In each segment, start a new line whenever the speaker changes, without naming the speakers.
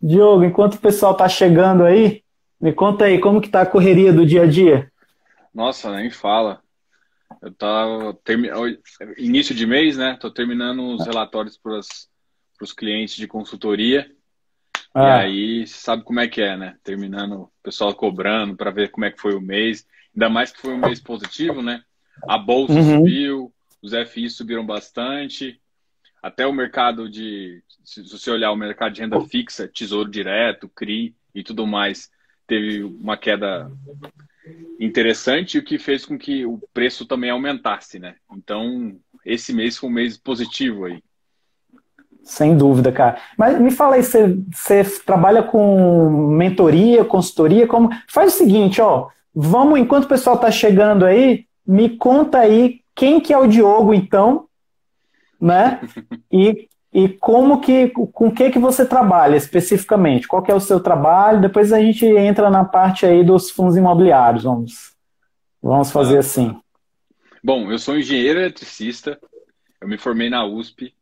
Diogo, enquanto o pessoal está chegando aí, me conta aí como que tá a correria do dia a dia.
Nossa, nem fala. Eu tava termi... início de mês, né? Tô terminando os relatórios para os clientes de consultoria. Ah. E aí, sabe como é que é, né? Terminando, o pessoal cobrando para ver como é que foi o mês. Ainda mais que foi um mês positivo, né? A bolsa uhum. subiu, os FIs subiram bastante. Até o mercado de, se você olhar o mercado de renda fixa, tesouro direto, CRI e tudo mais, teve uma queda interessante, o que fez com que o preço também aumentasse, né? Então, esse mês foi um mês positivo aí.
Sem dúvida, cara. Mas me fala aí, você, você trabalha com mentoria, consultoria, como? Faz o seguinte, ó, vamos, enquanto o pessoal tá chegando aí, me conta aí quem que é o Diogo, então, né? E e como que, com o que que você trabalha especificamente? Qual que é o seu trabalho? Depois a gente entra na parte aí dos fundos imobiliários, vamos, vamos fazer ah. assim.
Bom, eu sou engenheiro eletricista, eu me formei na USP,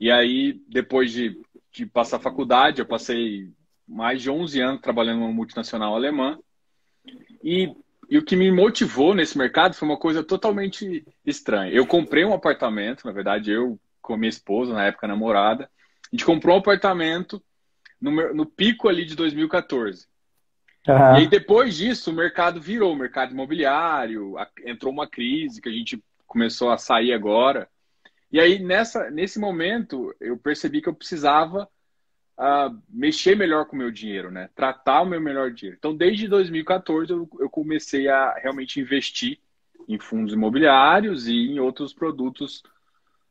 e aí depois de, de passar a faculdade, eu passei mais de 11 anos trabalhando numa multinacional alemã, e, e o que me motivou nesse mercado foi uma coisa totalmente estranha. Eu comprei um apartamento, na verdade eu com a minha esposa, na época namorada. A gente comprou um apartamento no, no pico ali de 2014. Uhum. E aí, depois disso, o mercado virou, o mercado imobiliário, a, entrou uma crise que a gente começou a sair agora. E aí, nessa, nesse momento, eu percebi que eu precisava uh, mexer melhor com o meu dinheiro, né? Tratar o meu melhor dinheiro. Então, desde 2014, eu, eu comecei a realmente investir em fundos imobiliários e em outros produtos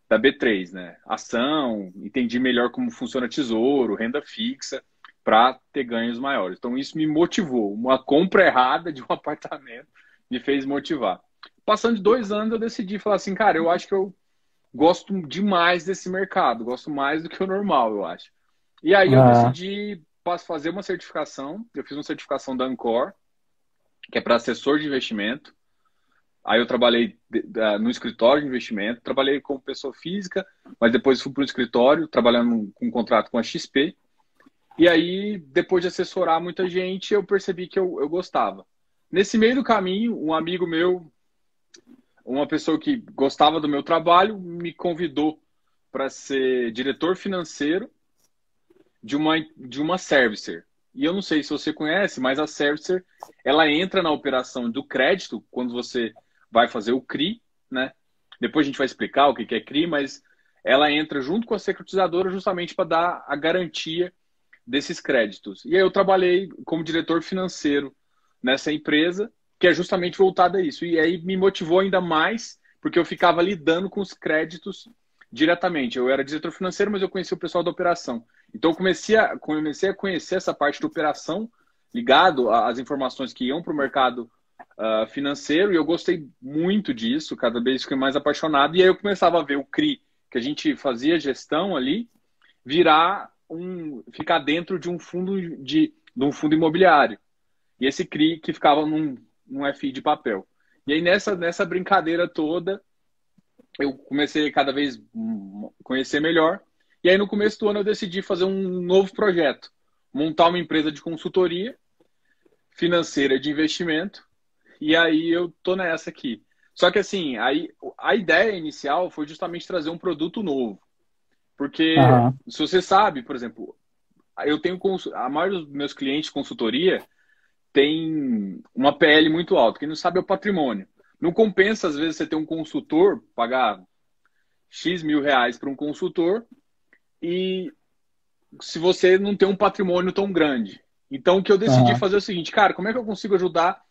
da B3, né? Ação, entendi melhor como funciona tesouro, renda fixa, para ter ganhos maiores. Então isso me motivou. Uma compra errada de um apartamento me fez motivar. Passando de dois anos, eu decidi falar assim, cara, eu acho que eu gosto demais desse mercado, gosto mais do que o normal, eu acho. E aí eu ah. decidi fazer uma certificação. Eu fiz uma certificação da Ancor, que é para assessor de investimento. Aí eu trabalhei no escritório de investimento, trabalhei como pessoa física, mas depois fui para o escritório, trabalhando com um contrato com a XP. E aí, depois de assessorar muita gente, eu percebi que eu, eu gostava. Nesse meio do caminho, um amigo meu, uma pessoa que gostava do meu trabalho, me convidou para ser diretor financeiro de uma, de uma servicer. E eu não sei se você conhece, mas a servicer, ela entra na operação do crédito, quando você vai fazer o CRI, né? Depois a gente vai explicar o que é CRI, mas ela entra junto com a securitizadora justamente para dar a garantia desses créditos. E aí eu trabalhei como diretor financeiro nessa empresa, que é justamente voltada a isso. E aí me motivou ainda mais, porque eu ficava lidando com os créditos diretamente. Eu era diretor financeiro, mas eu conhecia o pessoal da operação. Então comecei a, comecei a conhecer essa parte da operação ligado às informações que iam para o mercado uh, financeiro e eu gostei muito disso, cada vez fiquei mais apaixonado. E aí eu começava a ver o CRI, que a gente fazia gestão ali, virar um. ficar dentro de um fundo de, de um fundo imobiliário. E esse CRI que ficava num, num FI de papel. E aí nessa, nessa brincadeira toda, eu comecei cada vez conhecer melhor. E aí no começo do ano eu decidi fazer um novo projeto, montar uma empresa de consultoria financeira de investimento e aí eu tô nessa aqui. Só que assim, aí, a ideia inicial foi justamente trazer um produto novo. Porque uhum. se você sabe, por exemplo, eu tenho a maioria dos meus clientes de consultoria tem uma PL muito alta. Quem não sabe é o patrimônio. Não compensa, às vezes, você ter um consultor, pagar X mil reais para um consultor e se você não tem um patrimônio tão grande. Então, o que eu decidi uhum. fazer é o seguinte, cara, como é que eu consigo ajudar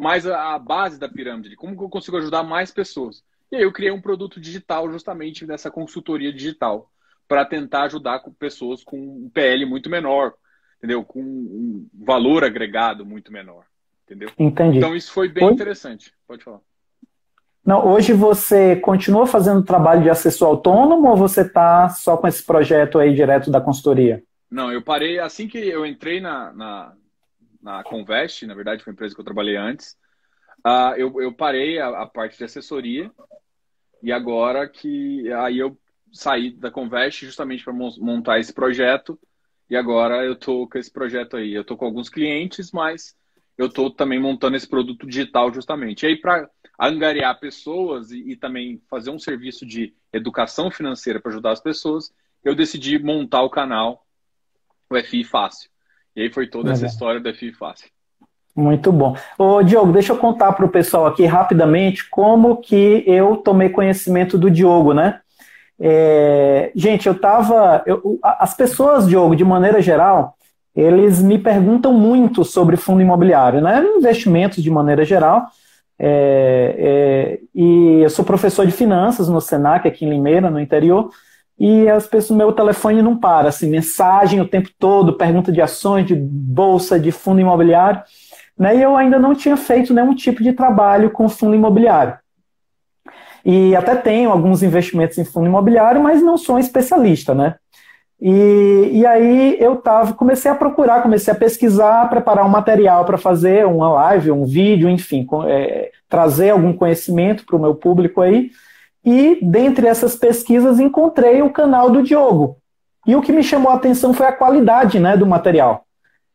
mais a base da pirâmide, como que eu consigo ajudar mais pessoas. E aí eu criei um produto digital justamente dessa consultoria digital para tentar ajudar pessoas com um PL muito menor, entendeu? Com um valor agregado muito menor, entendeu?
Entendi.
Então isso foi bem interessante. Pode falar.
Não, hoje você continua fazendo trabalho de assessor autônomo ou você está só com esse projeto aí direto da consultoria?
Não, eu parei assim que eu entrei na, na, na Convest, na verdade foi uma empresa que eu trabalhei antes, uh, eu, eu parei a, a, parte de assessoria e agora que aí eu saí da Convest justamente para montar esse projeto E agora eu tô com esse projeto aí. Eu tô com alguns clientes, mas eu tô também montando esse produto digital justamente. E aí, para angariar pessoas e, e, também fazer um serviço de educação financeira para ajudar as pessoas, eu decidi montar o canal, o FI Fácil. E aí foi toda essa história do FI Fácil.
Muito bom. Ô, Diogo, deixa eu contar para o pessoal aqui rapidamente como que eu tomei conhecimento do Diogo, né? É, gente, eu estava. As pessoas, Diogo, de maneira geral, eles me perguntam muito sobre fundo imobiliário, né? Investimentos de maneira geral. É, é, e eu sou professor de finanças no Senac, aqui em Limeira, no interior, e as pessoas, meu telefone não para, assim, mensagem o tempo todo, pergunta de ações, de bolsa, de fundo imobiliário, né? E eu ainda não tinha feito nenhum tipo de trabalho com fundo imobiliário. E até tenho alguns investimentos em fundo imobiliário, mas não sou um especialista, né? E, e aí eu tava, comecei a procurar, comecei a pesquisar, preparar um material para fazer uma live, um vídeo, enfim, é, trazer algum conhecimento para o meu público aí. E dentre essas pesquisas encontrei o canal do Diogo. E o que me chamou a atenção foi a qualidade né, do material.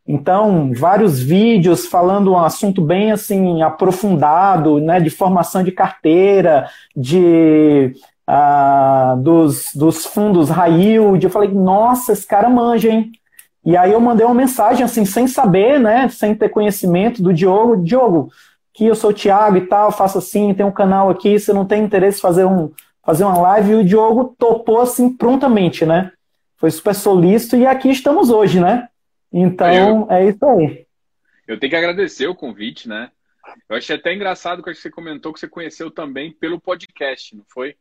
Então, vários vídeos falando um assunto bem assim aprofundado, né, de formação de carteira, de ah, dos, dos fundos high yield. Eu falei, nossa, esse cara manja, hein? E aí eu mandei uma mensagem assim, sem saber, né, sem ter conhecimento do Diogo, Diogo, que eu sou o Thiago e tal, faço assim, tem um canal aqui, você não tem interesse em fazer, um, fazer uma live? E o Diogo topou assim prontamente, né? Foi super solícito e aqui estamos hoje, né? Então, eu, é isso aí.
Eu tenho que agradecer o convite, né? Eu achei até engraçado que você comentou que você conheceu também pelo podcast, não foi?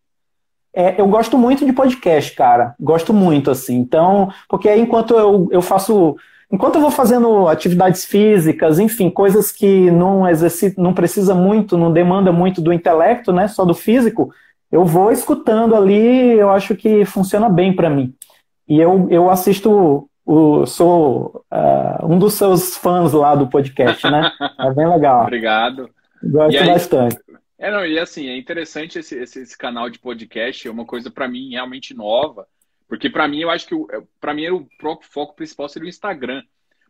É, eu gosto muito de podcast, cara. Gosto muito, assim. Então, porque aí enquanto eu, eu faço. Enquanto eu vou fazendo atividades físicas, enfim, coisas que não exercita, não precisa muito, não demanda muito do intelecto, né? Só do físico, eu vou escutando ali, eu acho que funciona bem para mim. E eu, eu assisto o, sou uh, um dos seus fãs lá do podcast, né? É bem legal.
Obrigado.
Gosto aí, bastante.
É, não, e assim, é interessante esse, esse, esse canal de podcast, é uma coisa para mim realmente nova, porque para mim eu acho que para mim o foco principal seria o Instagram.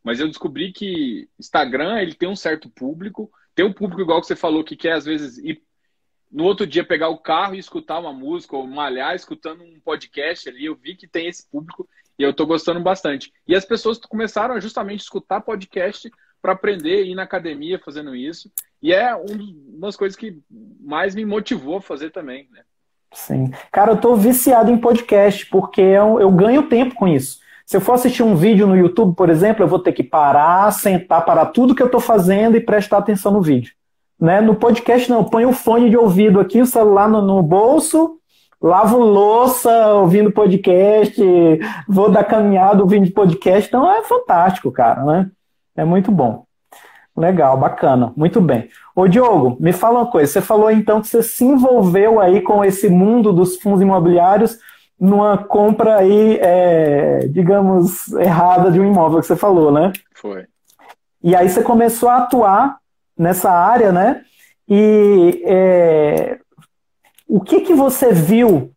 Mas eu descobri que Instagram ele tem um certo público, tem um público igual que você falou que quer às vezes ir no outro dia pegar o carro e escutar uma música ou malhar escutando um podcast ali. Eu vi que tem esse público e eu estou gostando bastante. E as pessoas começaram a justamente escutar podcast para aprender, ir na academia fazendo isso. E é uma das coisas que mais me motivou a fazer também, né?
Sim. Cara, eu tô viciado em podcast, porque eu, eu ganho tempo com isso. Se eu for assistir um vídeo no YouTube, por exemplo, eu vou ter que parar, sentar, parar tudo que eu estou fazendo e prestar atenção no vídeo. Né? No podcast, não, eu ponho o fone de ouvido aqui, o celular no, no bolso, lavo louça ouvindo podcast, vou dar caminhada ouvindo podcast, então é fantástico, cara, né? É muito bom. Legal, bacana, muito bem. Ô Diogo, me fala uma coisa, você falou então que você se envolveu aí com esse mundo dos fundos imobiliários numa compra aí, é, digamos, errada de um imóvel que você falou, né?
Foi.
E aí você começou a atuar nessa área, né? E é, o que, que você viu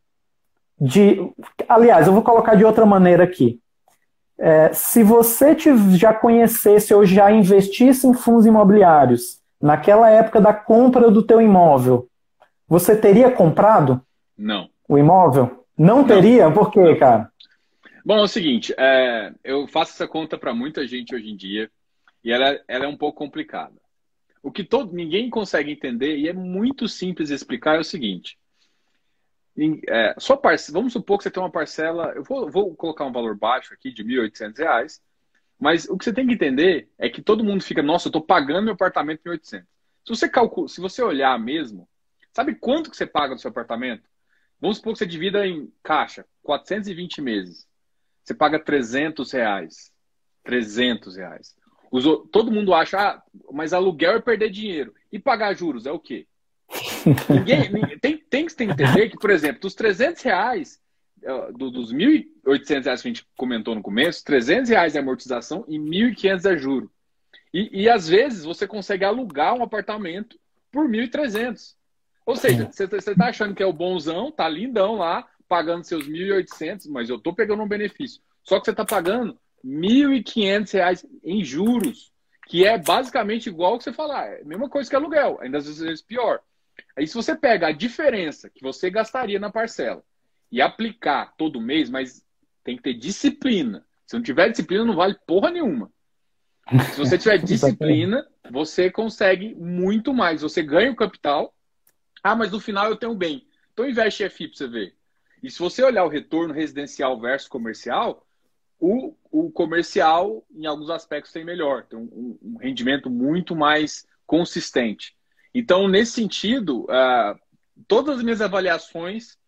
de. Aliás, eu vou colocar de outra maneira aqui. É, se você te, já conhecesse ou já investisse em fundos imobiliários naquela época da compra do teu imóvel, você teria comprado?
Não.
O imóvel? Não, Não. teria? Por quê, cara?
Bom, é o seguinte, é, eu faço essa conta para muita gente hoje em dia e ela, ela é um pouco complicada. O que todo, ninguém consegue entender e é muito simples explicar é o seguinte: é, sua parcela, vamos supor que você tem uma parcela, eu vou, vou colocar um valor baixo aqui de R$ 1.800, mas o que você tem que entender é que todo mundo fica, nossa, eu estou pagando meu apartamento em 800. Se você calcula, se você olhar mesmo, sabe quanto que você paga no seu apartamento? Vamos supor que você divida em caixa, 420 meses. Você paga 300 reais. 300 reais. todo mundo acha, ah, mas aluguel é perder dinheiro. E pagar juros é o quê? Ninguém, ninguém, tem, tem que entender que, por exemplo, dos 300 reais, do, dos 1.800 reais que a gente comentou no começo, 300 reais é amortização e 1.500 é juro. E, e às vezes você consegue alugar um apartamento por 1.300. Ou seja, você está achando que é o bonzão, tá lindão lá, pagando seus 1.800, mas eu estou pegando um benefício. Só que você está pagando R$ 1.500 em juros, que é basicamente igual ao que você falar, é a mesma coisa que aluguel, ainda às vezes pior. Aí se você pega a diferença que você gastaria na parcela e aplicar todo mês, mas tem que ter disciplina. Se não tiver disciplina, não vale porra nenhuma. Se você tiver disciplina, você consegue muito mais. Você ganha o capital. Ah, mas no final eu tenho bem. Então investe FI para você ver. E se você olhar o retorno residencial versus comercial, o, o comercial, em alguns aspectos, tem melhor, tem um, um rendimento muito mais consistente. Então, nesse sentido, uh, todas as minhas avaliações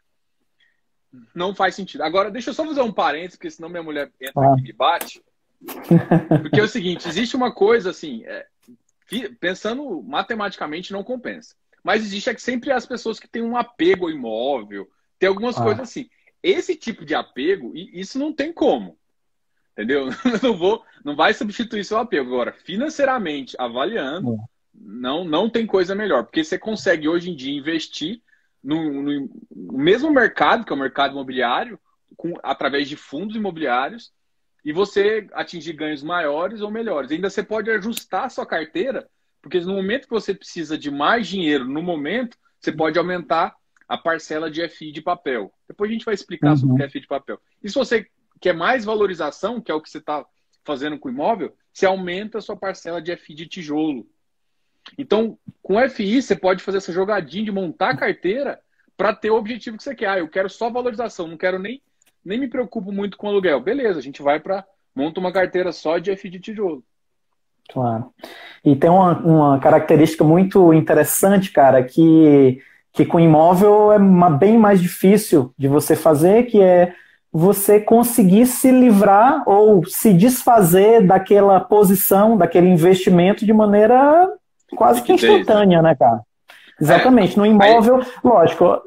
não faz sentido. Agora, deixa eu só fazer um parênteses, porque senão minha mulher entra ah. aqui e bate. Porque é o seguinte, existe uma coisa assim, é, pensando matematicamente não compensa. Mas existe é que sempre as pessoas que têm um apego ao imóvel, tem algumas ah. coisas assim. Esse tipo de apego, isso não tem como. Entendeu? Não vou, não vai substituir seu apego. Agora, financeiramente, avaliando, é. Não, não tem coisa melhor. Porque você consegue hoje em dia investir no, no, no mesmo mercado, que é o mercado imobiliário, com, através de fundos imobiliários, e você atingir ganhos maiores ou melhores. Ainda você pode ajustar a sua carteira, porque no momento que você precisa de mais dinheiro, no momento, você pode aumentar a parcela de FI de papel. Depois a gente vai explicar uhum. sobre o que é FI de papel. E se você quer mais valorização, que é o que você está fazendo com o imóvel, você aumenta a sua parcela de FI de tijolo. Então, com FI, você pode fazer essa jogadinha de montar a carteira para ter o objetivo que você quer. Ah, eu quero só valorização, não quero nem, nem me preocupo muito com aluguel. Beleza, a gente vai para monta uma carteira só de FI de tijolo.
Claro. E tem uma, uma característica muito interessante, cara, que, que com imóvel é uma, bem mais difícil de você fazer, que é você conseguir se livrar ou se desfazer daquela posição, daquele investimento de maneira quase que instantânea, né, cara? Exatamente. É, no imóvel, aí, lógico.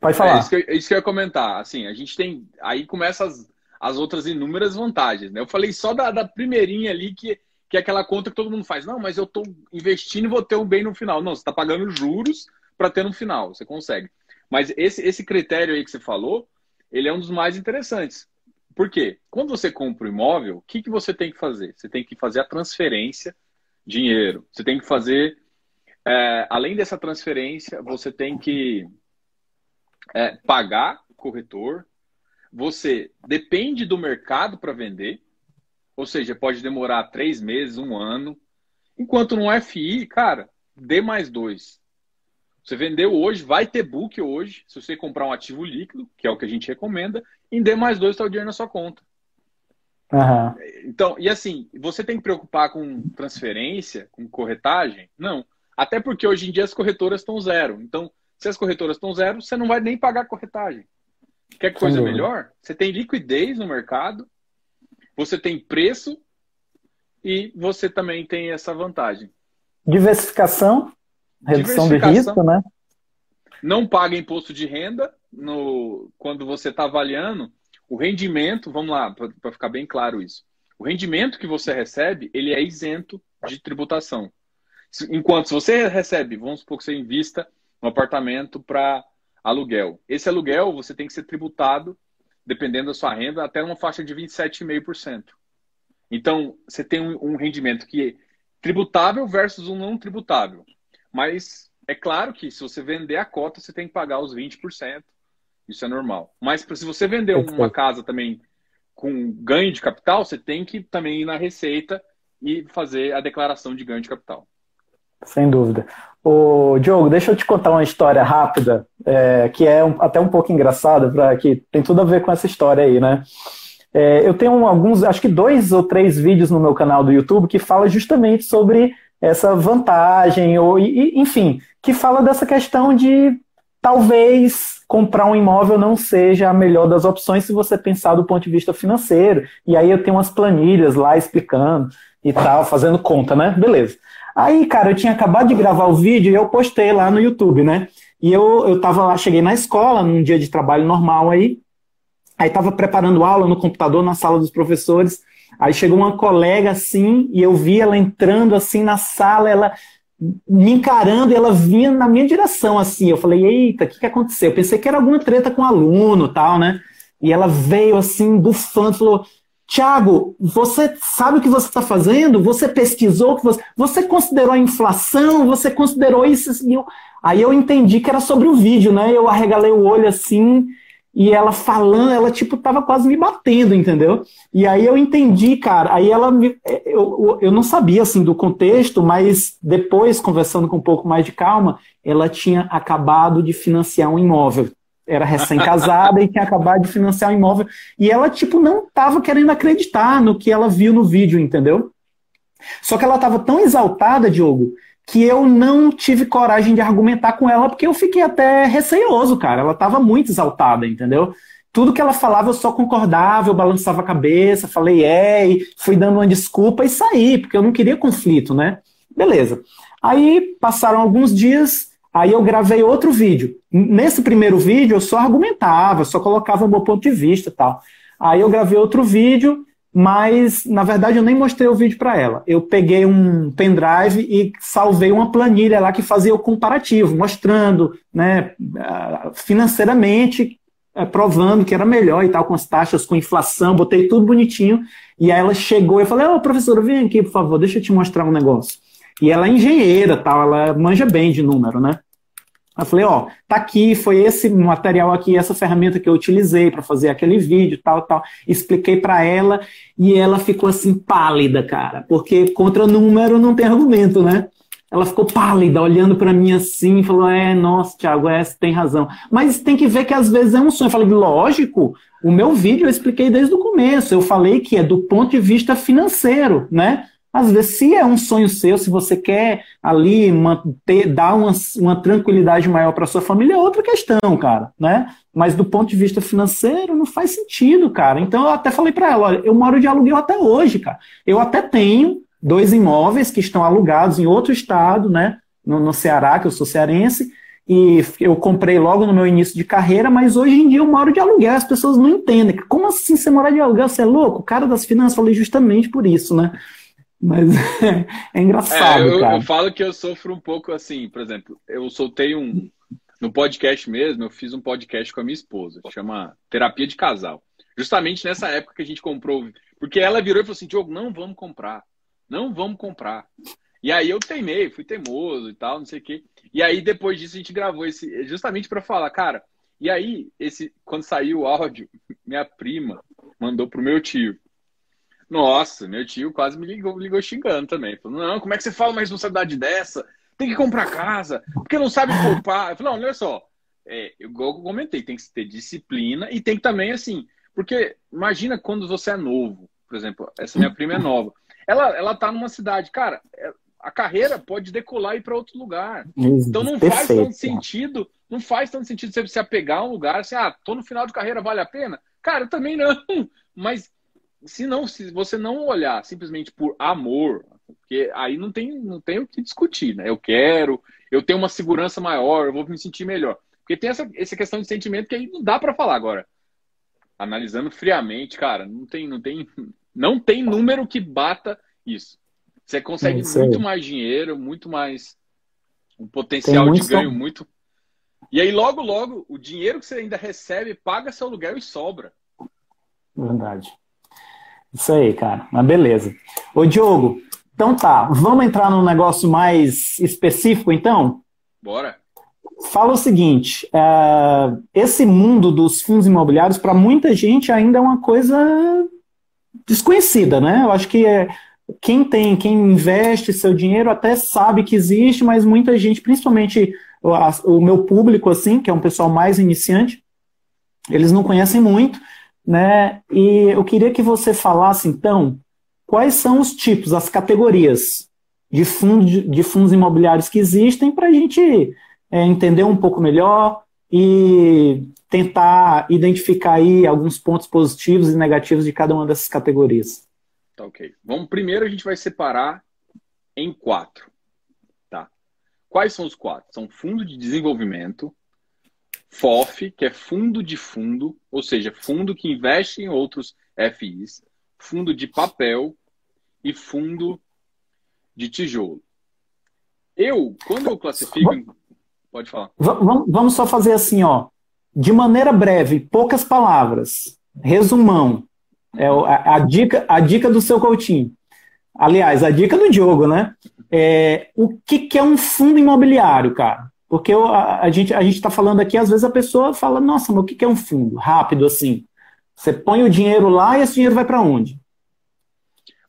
Pode falar.
É isso, que, eu, isso que eu ia comentar. Assim, a gente tem. Aí começa as, as outras inúmeras vantagens. Né? Eu falei só da, da primeirinha ali, que, que é aquela conta que todo mundo faz. Não, mas eu estou investindo e vou ter um bem no final. Não, você está pagando juros para ter no final. Você consegue. Mas esse, esse critério aí que você falou, ele é um dos mais interessantes. Por quê? Quando você compra um imóvel, o que, que você tem que fazer? Você tem que fazer a transferência dinheiro. Você tem que fazer, é, além dessa transferência, você tem que é, pagar o corretor. Você depende do mercado para vender, ou seja, pode demorar três meses, um ano. Enquanto no FI, cara, dê mais dois. Você vendeu hoje, vai ter book hoje, se você comprar um ativo líquido, que é o que a gente recomenda, em D mais dois está o dinheiro na sua conta. Uhum. Então, e assim, você tem que preocupar com transferência, com corretagem? Não. Até porque hoje em dia as corretoras estão zero. Então, se as corretoras estão zero, você não vai nem pagar corretagem. Quer coisa melhor? Você tem liquidez no mercado, você tem preço e você também tem essa vantagem.
Diversificação, redução Diversificação, de risco, né?
Não paga imposto de renda no, quando você está avaliando o rendimento, vamos lá, para ficar bem claro isso. O rendimento que você recebe, ele é isento de tributação. Enquanto se você recebe, vamos supor que você invista um apartamento para aluguel. Esse aluguel você tem que ser tributado, dependendo da sua renda, até uma faixa de 27,5%. Então, você tem um, rendimento que é tributável versus um não tributável. Mas é claro que se você vender a cota, você tem que pagar os 20%. Isso é normal. Mas se você vender uma casa também com ganho de capital, você tem que também ir na receita e fazer a declaração de ganho de capital.
Sem dúvida. O Diogo, deixa eu te contar uma história rápida, é, que é um, até um pouco engraçada, para que tem tudo a ver com essa história aí, né? É, eu tenho alguns, acho que dois ou três vídeos no meu canal do YouTube que fala justamente sobre essa vantagem, ou, e, enfim, que fala dessa questão de talvez comprar um imóvel não seja a melhor das opções se você pensar do ponto de vista financeiro. E aí eu tenho umas planilhas lá explicando e tal, fazendo conta, né? Beleza. Aí, cara, eu tinha acabado de gravar o vídeo e eu postei lá no YouTube, né? E eu, eu tava lá, cheguei na escola, num dia de trabalho normal aí, aí tava preparando aula no computador, na sala dos professores, aí chegou uma colega assim, e eu vi ela entrando assim na sala, ela me encarando e ela vinha na minha direção, assim. Eu falei, eita, o que, que aconteceu? Eu pensei que era alguma treta com o aluno tal, né? E ela veio assim, bufando, falou: Tiago, você sabe o que você está fazendo? Você pesquisou que você, você considerou a inflação? Você considerou isso? Aí eu entendi que era sobre o vídeo, né? Eu arregalei o olho assim e ela falando, ela tipo tava quase me batendo, entendeu? E aí eu entendi, cara. Aí ela me, eu, eu não sabia assim do contexto, mas depois conversando com um pouco mais de calma, ela tinha acabado de financiar um imóvel. Era recém-casada e tinha acabado de financiar um imóvel. E ela tipo não tava querendo acreditar no que ela viu no vídeo, entendeu? Só que ela tava tão exaltada, Diogo, que eu não tive coragem de argumentar com ela, porque eu fiquei até receioso, cara. Ela estava muito exaltada, entendeu? Tudo que ela falava eu só concordava, eu balançava a cabeça, falei é, e fui dando uma desculpa e saí, porque eu não queria conflito, né? Beleza. Aí passaram alguns dias, aí eu gravei outro vídeo. Nesse primeiro vídeo eu só argumentava, só colocava o meu ponto de vista e tal. Aí eu gravei outro vídeo mas na verdade eu nem mostrei o vídeo para ela. Eu peguei um pendrive e salvei uma planilha lá que fazia o comparativo, mostrando, né, financeiramente, eh, provando que era melhor e tal, com as taxas, com inflação, botei tudo bonitinho. E aí ela chegou e eu falei: Ô, oh, professora, vem aqui, por favor, deixa eu te mostrar um negócio. E ela é engenheira, tal, ela manja bem de número, né? Eu falei, ó, tá aqui, foi esse material aqui, essa ferramenta que eu utilizei para fazer aquele vídeo, tal, tal. Expliquei para ela e ela ficou assim pálida, cara, porque contra número não tem argumento, né? Ela ficou pálida, olhando para mim assim, falou: É, nossa, Thiago, é, tem razão. Mas tem que ver que às vezes é um sonho. Eu falei: Lógico, o meu vídeo eu expliquei desde o começo. Eu falei que é do ponto de vista financeiro, né? Às vezes, se é um sonho seu, se você quer ali manter, dar uma, uma tranquilidade maior para sua família, é outra questão, cara, né? Mas do ponto de vista financeiro, não faz sentido, cara. Então, eu até falei para ela, olha, eu moro de aluguel até hoje, cara. Eu até tenho dois imóveis que estão alugados em outro estado, né? No, no Ceará, que eu sou cearense, e eu comprei logo no meu início de carreira, mas hoje em dia eu moro de aluguel, as pessoas não entendem. Como assim você morar de aluguel? Você é louco? O cara das finanças, falei justamente por isso, né? Mas é engraçado, é,
eu,
cara.
Eu falo que eu sofro um pouco assim, por exemplo, eu soltei um. No podcast mesmo, eu fiz um podcast com a minha esposa, chama Terapia de Casal. Justamente nessa época que a gente comprou. Porque ela virou e falou assim: Diogo, não vamos comprar. Não vamos comprar. E aí eu teimei, fui teimoso e tal, não sei o quê. E aí depois disso a gente gravou esse. Justamente para falar, cara. E aí, esse, quando saiu o áudio, minha prima mandou pro meu tio. Nossa, meu tio quase me ligou, ligou xingando também. Falou, não, como é que você fala uma responsabilidade dessa? Tem que comprar casa, porque não sabe poupar. Eu falei, não, olha só, é, igual eu comentei, tem que ter disciplina e tem que também, assim, porque imagina quando você é novo, por exemplo, essa minha prima é nova. Ela, ela tá numa cidade, cara, é, a carreira pode decolar e ir para outro lugar. Então não Perfeito. faz tanto sentido, não faz tanto sentido você se apegar a um lugar, assim, ah, tô no final de carreira, vale a pena? Cara, também não. Mas se não, se você não olhar simplesmente por amor, porque aí não tem, não tem o que discutir, né? Eu quero, eu tenho uma segurança maior, eu vou me sentir melhor. Porque tem essa, essa questão de sentimento que aí não dá para falar agora. Analisando friamente, cara, não tem, não tem, não tem número que bata isso. Você consegue é muito mais dinheiro, muito mais um potencial de ganho som... muito. E aí logo logo o dinheiro que você ainda recebe paga seu aluguel e sobra.
Verdade. Isso aí, cara. Mas beleza. Ô, Diogo, então tá. Vamos entrar num negócio mais específico, então?
Bora.
Fala o seguinte: uh, esse mundo dos fundos imobiliários, para muita gente, ainda é uma coisa desconhecida, né? Eu acho que é, quem tem, quem investe seu dinheiro até sabe que existe, mas muita gente, principalmente o, o meu público, assim, que é um pessoal mais iniciante, eles não conhecem muito né? E eu queria que você falasse, então, quais são os tipos, as categorias de, fundo, de fundos imobiliários que existem para a gente é, entender um pouco melhor e tentar identificar aí alguns pontos positivos e negativos de cada uma dessas categorias.
Tá ok. Vamos primeiro a gente vai separar em quatro, tá? Quais são os quatro? São fundo de desenvolvimento, FOF, que é fundo de fundo, ou seja, fundo que investe em outros FIs, fundo de papel e fundo de tijolo. Eu, quando eu classifico. Pode falar.
Vamos só fazer assim, ó. De maneira breve, poucas palavras. Resumão. É a, a, dica, a dica do seu Coutinho. Aliás, a dica do Diogo, né? É, o que, que é um fundo imobiliário, cara? Porque a, a, gente a está falando aqui, às vezes a pessoa fala, nossa, mas o que, é um fundo? Rápido assim. Você põe o dinheiro lá e esse dinheiro vai para onde?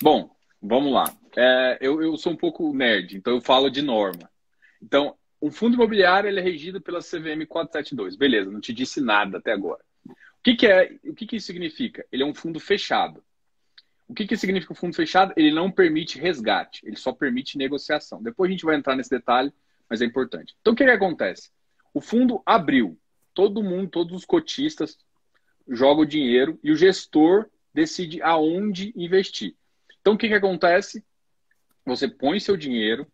Bom, vamos lá. É, eu, eu sou um pouco nerd, então eu falo de norma. Então, um fundo imobiliário ele é regido pela CVM 472. Beleza, não te disse nada até agora. O que, que é? O que, que isso significa? Ele é um fundo fechado. O que, que significa um fundo fechado? Ele não permite resgate, ele só permite negociação. Depois a gente vai entrar nesse detalhe, mas é importante. Então o que, que acontece? O fundo abriu, todo mundo, todos os cotistas jogam o dinheiro e o gestor decide aonde investir. Então o que, que acontece? Você põe seu dinheiro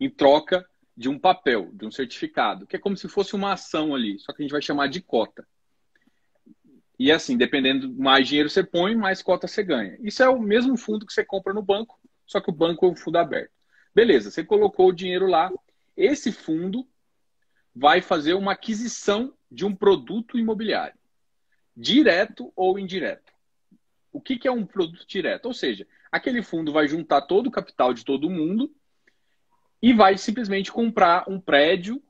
em troca de um papel, de um certificado, que é como se fosse uma ação ali, só que a gente vai chamar de cota. E assim, dependendo mais dinheiro você põe, mais cota você ganha. Isso é o mesmo fundo que você compra no banco, só que o banco é um fundo aberto. Beleza, você colocou o dinheiro lá. Esse fundo vai fazer uma aquisição de um produto imobiliário, direto ou indireto. O que, que é um produto direto? Ou seja, aquele fundo vai juntar todo o capital de todo mundo e vai simplesmente comprar um prédio,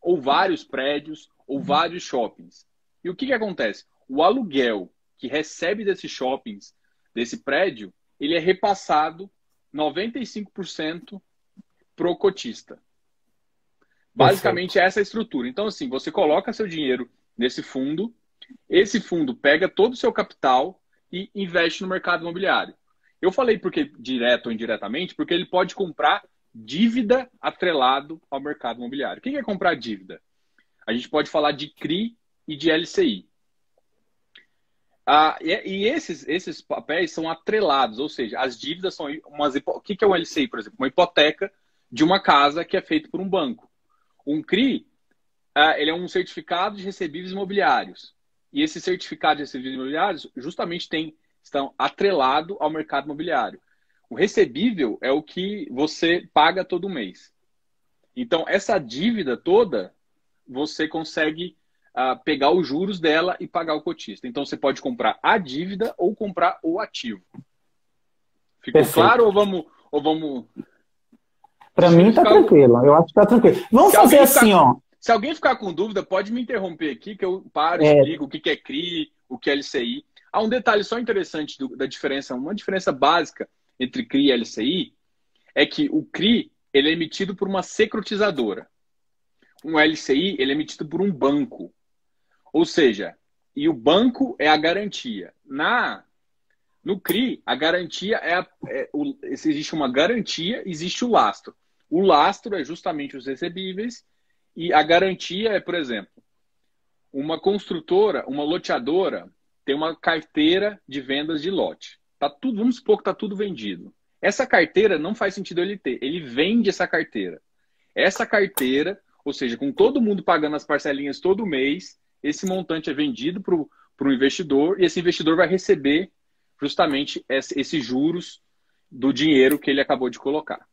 ou vários prédios, ou vários shoppings. E o que, que acontece? o aluguel que recebe desses shoppings, desse prédio, ele é repassado 95% pro cotista. Basicamente, essa é a estrutura. Então, assim, você coloca seu dinheiro nesse fundo, esse fundo pega todo o seu capital e investe no mercado imobiliário. Eu falei porque direto ou indiretamente, porque ele pode comprar dívida atrelado ao mercado imobiliário. O que é comprar dívida? A gente pode falar de CRI e de LCI. Ah, e, esses, esses papéis são atrelados, ou seja, as dívidas são umas. O que é um LCI, por exemplo? Uma hipoteca de uma casa que é feita por um banco. Um CRI, ah, ele é um certificado de recebíveis imobiliários. E esse certificado de recebíveis imobiliários justamente tem, estão atrelado ao mercado imobiliário. O recebível é o que você paga todo mês. Então, essa dívida toda, você consegue uh, pegar os juros dela e pagar o cotista. Então você pode comprar a dívida ou comprar o ativo. Ficou Perfeito. claro ou vamos. Ou vamos...
Para mim tá tranquilo. Eu acho que tá tranquilo. Vamos se fazer assim, ficar... ó.
Se alguém ficar com dúvida, pode me interromper aqui, que eu paro, é... explico o que é CRI, o que é LCI. Há um detalhe só interessante do, da diferença, uma diferença básica entre CRI e LCI é que o CRI ele é emitido por uma securotizadora. Um LCI ele é emitido por um banco. Ou seja, e o banco é a garantia. Na no CRI, a garantia é, a, é o, existe uma garantia, existe o lastro. O lastro é justamente os recebíveis e a garantia é, por exemplo, uma construtora, uma loteadora tem uma carteira de vendas de lote. Tá tudo, vamos supor que está tudo vendido. Essa carteira não faz sentido ele ter. Ele vende essa carteira. Essa carteira, ou seja, com todo mundo pagando as parcelinhas todo mês, esse montante é vendido para o investidor e esse investidor vai receber justamente esses juros do dinheiro que ele acabou de colocar.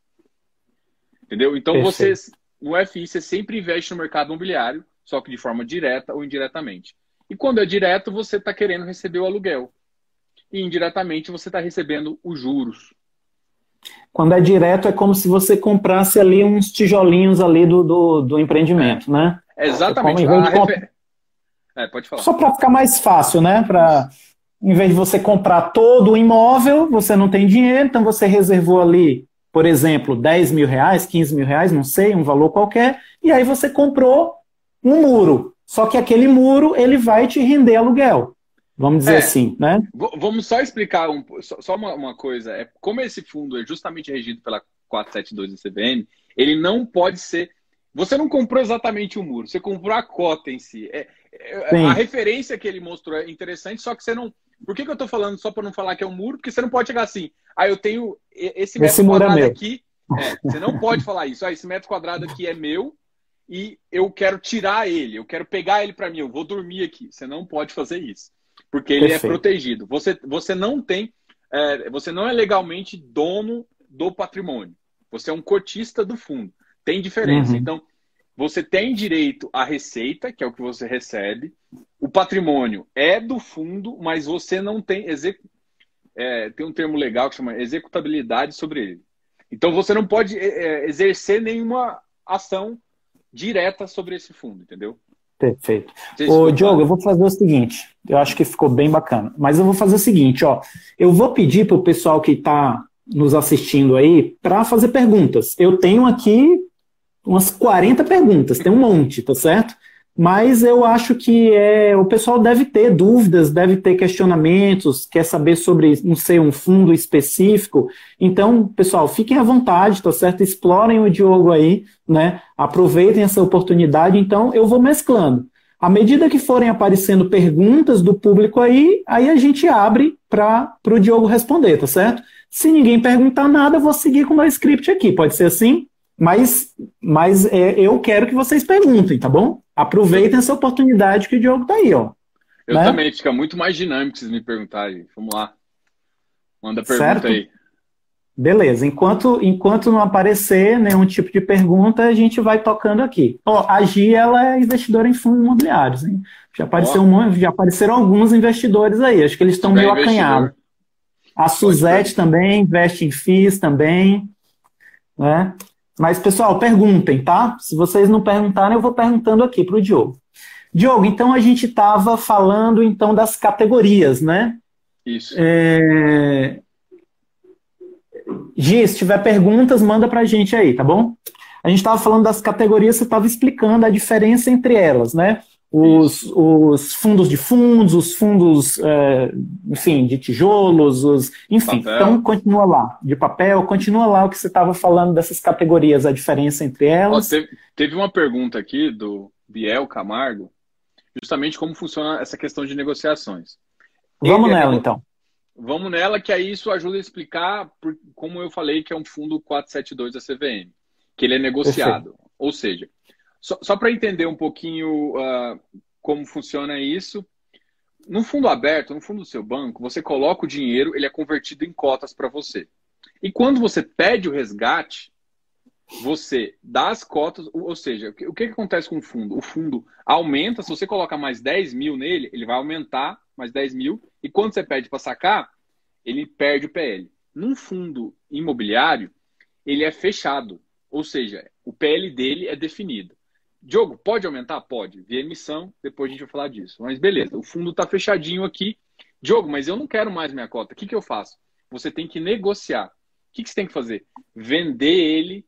Entendeu? Então, você, no FI, você sempre investe no mercado imobiliário, só que de forma direta ou indiretamente. E quando é direto, você está querendo receber o aluguel. E indiretamente, você está recebendo os juros.
Quando é direto, é como se você comprasse ali uns tijolinhos ali do, do, do empreendimento, né?
Exatamente. É refer... É, pode falar.
Só para ficar mais fácil, né? Para em vez de você comprar todo o imóvel, você não tem dinheiro, então você reservou ali, por exemplo, 10 mil reais, 15 mil reais, não sei, um valor qualquer, e aí você comprou um muro. Só que aquele muro ele vai te render aluguel. Vamos dizer é, assim, né?
Vamos só explicar um, só uma, uma, coisa. É, como esse fundo é justamente regido pela 472 do CVM, ele não pode ser. Você não comprou exatamente o muro, você comprou a cota em si. É, Sim. A referência que ele mostrou é interessante, só que você não. Por que, que eu tô falando só para não falar que é um muro? Porque você não pode chegar assim. Ah, eu tenho esse metro esse é quadrado é aqui. É, você não pode falar isso. Ah, esse metro quadrado aqui é meu e eu quero tirar ele, eu quero pegar ele para mim, eu vou dormir aqui. Você não pode fazer isso, porque ele é Perfeito. é protegido. Você, você não tem, é, você não é legalmente dono do patrimônio. Você é um cotista do fundo. Tem diferença. Uhum. Então, você tem direito à receita, que é o que você recebe. O patrimônio é do fundo, mas você não tem exec... é, tem um termo legal que chama executabilidade sobre ele. Então você não pode é, é exercer nenhuma ação direta sobre esse fundo, entendeu?
Perfeito. Ô, Diogo, eu vou fazer o seguinte, eu acho que ficou bem bacana, mas eu vou fazer o seguinte, ó, eu vou pedir para o pessoal que está nos assistindo aí para fazer perguntas. Eu tenho aqui umas 40 perguntas, tem um monte, tá certo? Mas eu acho que é, o pessoal deve ter dúvidas, deve ter questionamentos, quer saber sobre, não sei, um fundo específico. Então, pessoal, fiquem à vontade, tá certo? Explorem o Diogo aí, né? Aproveitem essa oportunidade. Então, eu vou mesclando. À medida que forem aparecendo perguntas do público aí, aí a gente abre para o Diogo responder, tá certo? Se ninguém perguntar nada, eu vou seguir com o meu script aqui. Pode ser assim? Mas, mas é, eu quero que vocês perguntem, tá bom? Aproveitem essa oportunidade que o Diogo tá aí, ó.
Eu né? também, fica muito mais dinâmico se vocês me perguntarem. Vamos lá. Manda pergunta certo? aí.
Beleza, enquanto, enquanto não aparecer nenhum tipo de pergunta, a gente vai tocando aqui. Ó, a Gi, ela é investidora em fundos imobiliários, hein? Já, apareceu um, já apareceram alguns investidores aí, acho que eles estão meio acanhados. A Suzette também investe em FIIs também, né? Mas, pessoal, perguntem, tá? Se vocês não perguntarem, eu vou perguntando aqui para o Diogo. Diogo, então a gente estava falando então das categorias, né?
Isso.
É... Gi, se tiver perguntas, manda para a gente aí, tá bom? A gente estava falando das categorias, você estava explicando a diferença entre elas, né? Os, os fundos de fundos, os fundos, é, enfim, de tijolos, os, enfim. Papel. Então, continua lá, de papel, continua lá o que você estava falando dessas categorias, a diferença entre elas.
Ó, teve, teve uma pergunta aqui do Biel Camargo, justamente como funciona essa questão de negociações.
Vamos Ele é nela, então.
Vamos nela, que aí isso ajuda a explicar, por, como eu falei, que é um fundo 472 da CVM, que ele é negociado. Ou seja, só, só para entender um pouquinho uh, como funciona isso, no fundo aberto, no fundo do seu banco, você coloca o dinheiro, ele é convertido em cotas para você. E quando você pede o resgate, você dá as cotas, ou seja, o que, o que acontece com o fundo? O fundo aumenta, se você colocar mais 10 mil nele, ele vai aumentar mais 10 mil, e quando você pede para sacar, ele perde o PL. Num fundo imobiliário, ele é fechado, ou seja, o PL dele é definido. Diogo, pode aumentar? Pode. Via emissão, depois a gente vai falar disso. Mas beleza, o fundo está fechadinho aqui. Diogo, mas eu não quero mais minha cota. O que, que eu faço? Você tem que negociar. O que, que você tem que fazer? Vender ele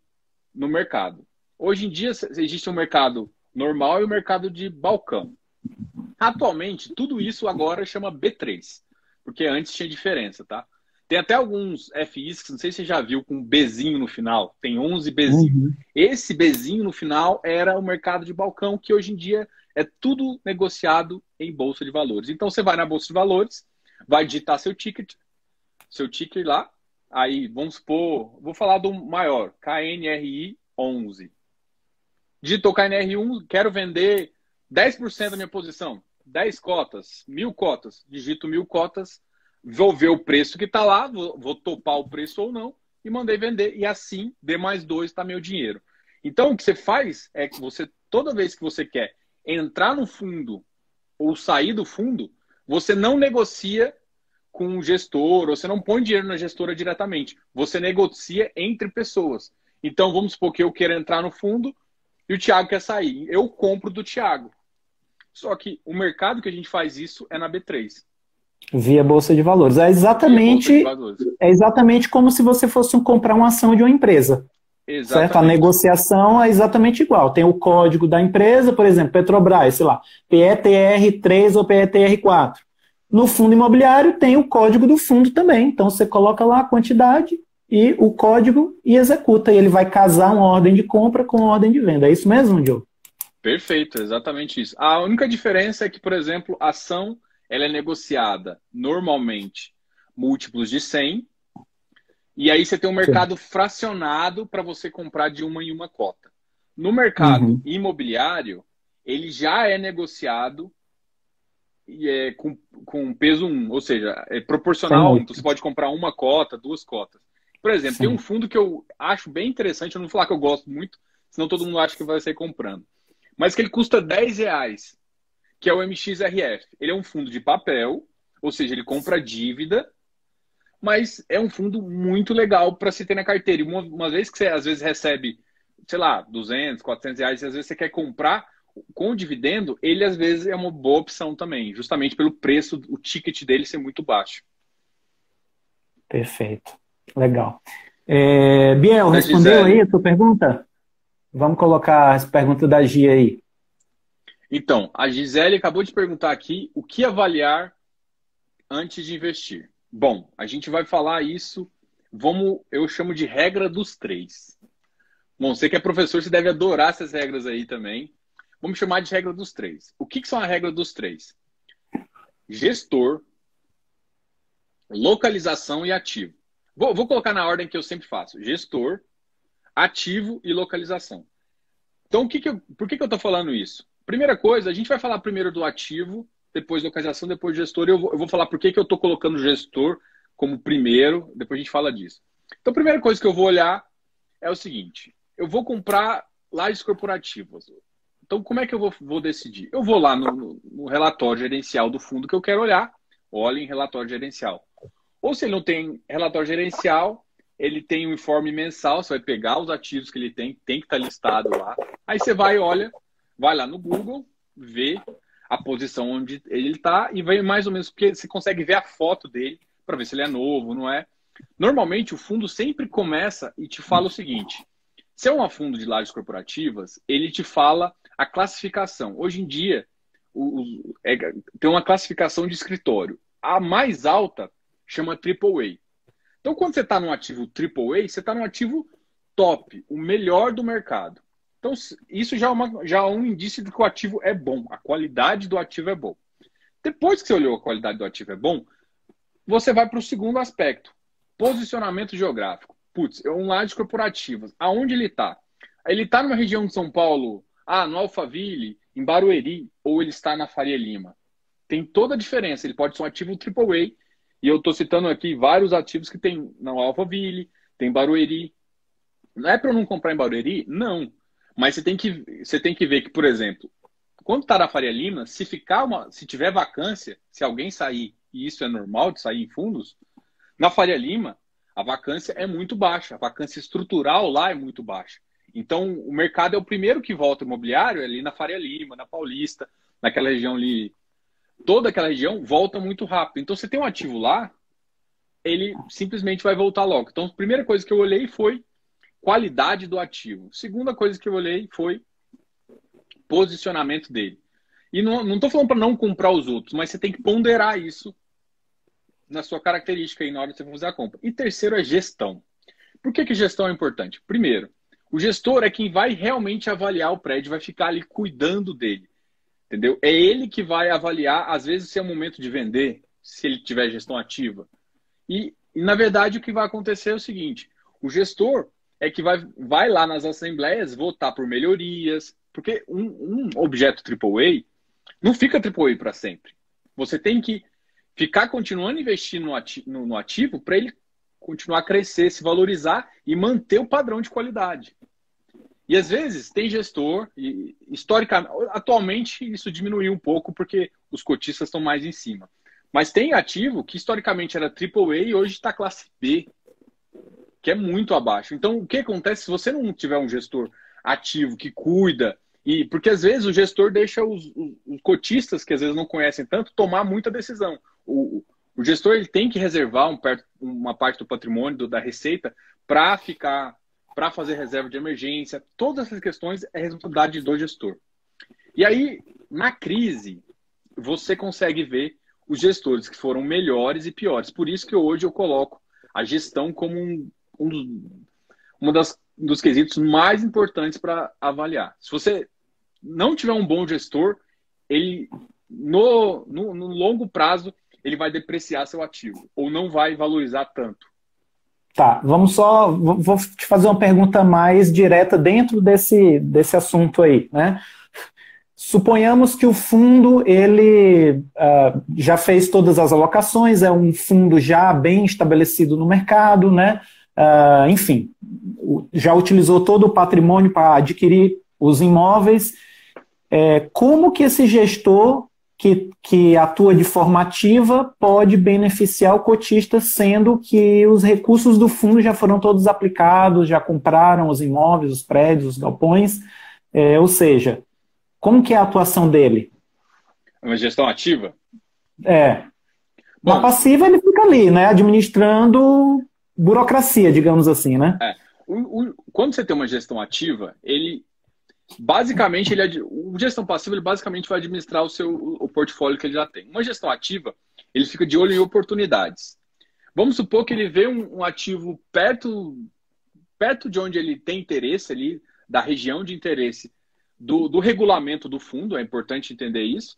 no mercado. Hoje em dia existe um mercado normal e o um mercado de balcão. Atualmente, tudo isso agora chama B3, porque antes tinha diferença, tá? Tem até alguns FIs que não sei se você já viu com Bzinho no final. Tem 11 Bzinho. Uhum. Esse Bzinho no final era o mercado de balcão, que hoje em dia é tudo negociado em bolsa de valores. Então você vai na bolsa de valores, vai digitar seu ticket, seu ticket lá. Aí, vamos supor, vou falar do maior, KNRI 11. Digitou KNRI 1, quero vender 10% da minha posição, 10 cotas, mil cotas. Digito mil cotas, vou ver o preço que está lá, vou, vou, topar o preço ou não, e mandei vender. E assim, D mais dois está meu dinheiro. Então, o que você faz é que você, toda vez que você quer entrar no fundo ou sair do fundo, você não negocia com um gestor, ou você não põe dinheiro na gestora diretamente. Você negocia entre pessoas. Então, vamos supor que eu quero entrar no fundo e o Thiago quer sair. Eu compro do Thiago. Só que o mercado que a gente faz isso é na B3.
Via Bolsa de Valores. É exatamente, valores. é exatamente como se você fosse comprar uma ação de uma empresa. Exatamente. Certo? A negociação é exatamente igual. Tem o código da empresa, por exemplo, Petrobras, sei lá, PETR3 ou PETR4. No fundo imobiliário tem o código do fundo também. Então você coloca lá a quantidade e o código e executa. E ele vai casar uma ordem de compra com uma ordem de venda. É isso mesmo, Diogo?
Perfeito, exatamente isso. A única diferença é que, por exemplo, ação ela é negociada normalmente múltiplos de 100, e aí você tem um mercado Sim. fracionado para você comprar de uma em uma cota. No mercado uhum. imobiliário, ele já é negociado e é com, com peso 1, ou seja, é proporcional. Então você pode comprar uma cota, duas cotas. Por exemplo, Sim. tem um fundo que eu acho bem interessante, eu não vou falar que eu gosto muito, senão todo mundo acha que vai sair comprando. Mas que ele custa 10 reais que é o MXRF. Ele é um fundo de papel, ou seja, ele compra dívida, mas é um fundo muito legal para se ter na carteira. E uma, uma, vez que você às vezes recebe, sei lá, 200, 400 reais, e às vezes você quer comprar com o dividendo, ele às vezes é uma boa opção também, justamente pelo preço, o ticket dele ser muito baixo.
Perfeito. Legal. É, Biel, da respondeu Gisele. aí a sua pergunta? Vamos colocar as perguntas da Gia aí.
Então, a Gisele acabou de perguntar aqui o que avaliar antes de investir. Bom, a gente vai falar isso, vamos, eu chamo de regra dos três. Bom, você que é professor, você deve adorar essas regras aí também. Vamos chamar de regra dos três. O que, que são a regra dos três? Gestor, localização e ativo. Vou, vou colocar na ordem que eu sempre faço: gestor, ativo e localização. Então, o que que eu, por que, que eu estou falando isso? Primeira coisa, a gente vai falar primeiro do ativo depois localização, depois gestor. Eu vou, eu vou falar por que, que eu estou colocando gestor como primeiro, depois a gente fala disso. Então, a primeira coisa que eu vou olhar é o seguinte: eu vou comprar lajes corporativas. Então, como é que eu vou, vou decidir? Eu vou lá no, no, relatório gerencial do fundo que eu quero olhar, olhe em relatório gerencial. Ou se ele não tem relatório gerencial, ele tem um informe mensal, você vai pegar os ativos que ele tem, tem que estar listado lá. Aí você vai, olha, vai lá no Google, vê a posição onde ele está e vai mais ou menos, porque você consegue ver a foto dele para ver se ele é novo, não é? Normalmente o fundo sempre começa e te fala o seguinte: se é um fundo de lajes corporativas, ele te fala a classificação. Hoje em dia o, o, é, tem uma classificação de escritório. A mais alta chama AAA. Então, quando você está num ativo AAA, você está num ativo top, o melhor do mercado. Então, isso já é, uma, já é um indício de que o ativo é bom, a qualidade do ativo é bom. Depois que você olhou a qualidade do ativo é bom, você vai para o segundo aspecto, posicionamento geográfico. Putz, é um laje corporativas. Aonde ele está? Ele está numa região de São Paulo, ah, no Alphaville, em Barueri, ou ele está na Faria Lima? Tem toda a diferença. Ele pode ser um ativo AAA, e eu estou citando aqui vários ativos que tem na Alphaville, tem Barueri. Não é para eu não comprar em Barueri? Não. Mas você tem que, você tem que ver que, por exemplo, quando está na Faria Lima, se ficar uma, se tiver vacância, se alguém sair, e isso é normal de sair em fundos, na Faria Lima, a vacância é muito baixa, a vacância estrutural lá é muito baixa. Então, o mercado é o primeiro que volta imobiliário ali na Faria Lima, na Paulista, naquela região ali. Toda aquela região volta muito rápido. Então, você tem um ativo lá, ele simplesmente vai voltar logo. Então, a primeira coisa que eu olhei foi qualidade do ativo. Segunda coisa que eu olhei foi posicionamento dele. E não estou falando para não comprar os outros, mas você tem que ponderar isso na sua característica aí na hora de você fazer a compra. E terceiro é gestão. Por que, que gestão é importante? Primeiro, o gestor é quem vai realmente avaliar o prédio, vai ficar ali cuidando dele. Entendeu? É ele que vai avaliar, às vezes, se é o momento de vender, se ele tiver gestão ativa. E, e na verdade, o que vai acontecer é o seguinte: o gestor é que vai, vai lá nas assembleias votar por melhorias, porque um, um objeto AAA não fica AAA para sempre. Você tem que ficar continuando investindo no ativo, no, ativo para ele continuar a crescer, se valorizar e manter o padrão de qualidade. E às vezes tem gestor, e historicamente, atualmente isso diminuiu um pouco porque os cotistas estão mais em cima. Mas tem ativo que historicamente era AAA e hoje está classe B, que é muito abaixo. Então, o que acontece se você não tiver um gestor ativo que cuida e porque às vezes o gestor deixa os, os, cotistas que às vezes não conhecem tanto tomar muita decisão. O, o gestor ele tem que reservar um, uma parte do patrimônio do, da receita para ficar para fazer reserva de emergência. Todas essas questões é responsabilidade do gestor. E aí, na crise, você consegue ver os gestores que foram melhores e piores. Por isso que hoje eu coloco a gestão como um, um dos, uma das, um dos quesitos mais importantes para avaliar. Se você não tiver um bom gestor, ele no, no, no, longo prazo ele vai depreciar seu ativo ou não vai valorizar tanto.
Tá, vamos só vou te fazer uma pergunta mais direta dentro desse, desse assunto aí, né? Suponhamos que o fundo ele uh, já fez todas as alocações, é um fundo já bem estabelecido no mercado, né? Uh, enfim, já utilizou todo o patrimônio para adquirir os imóveis. É, como que esse gestor que, que atua de forma ativa pode beneficiar o cotista, sendo que os recursos do fundo já foram todos aplicados, já compraram os imóveis, os prédios, os galpões, é, ou seja, como que é a atuação dele?
Uma gestão ativa?
É. Bom, Na passiva ele fica ali, né, administrando burocracia, digamos assim, né?
É. O, o, quando você tem uma gestão ativa, ele basicamente ele o gestão passiva ele basicamente vai administrar o seu o portfólio que ele já tem. Uma gestão ativa, ele fica de olho em oportunidades. Vamos supor que ele vê um, um ativo perto perto de onde ele tem interesse ali, da região de interesse do, do regulamento do fundo, é importante entender isso.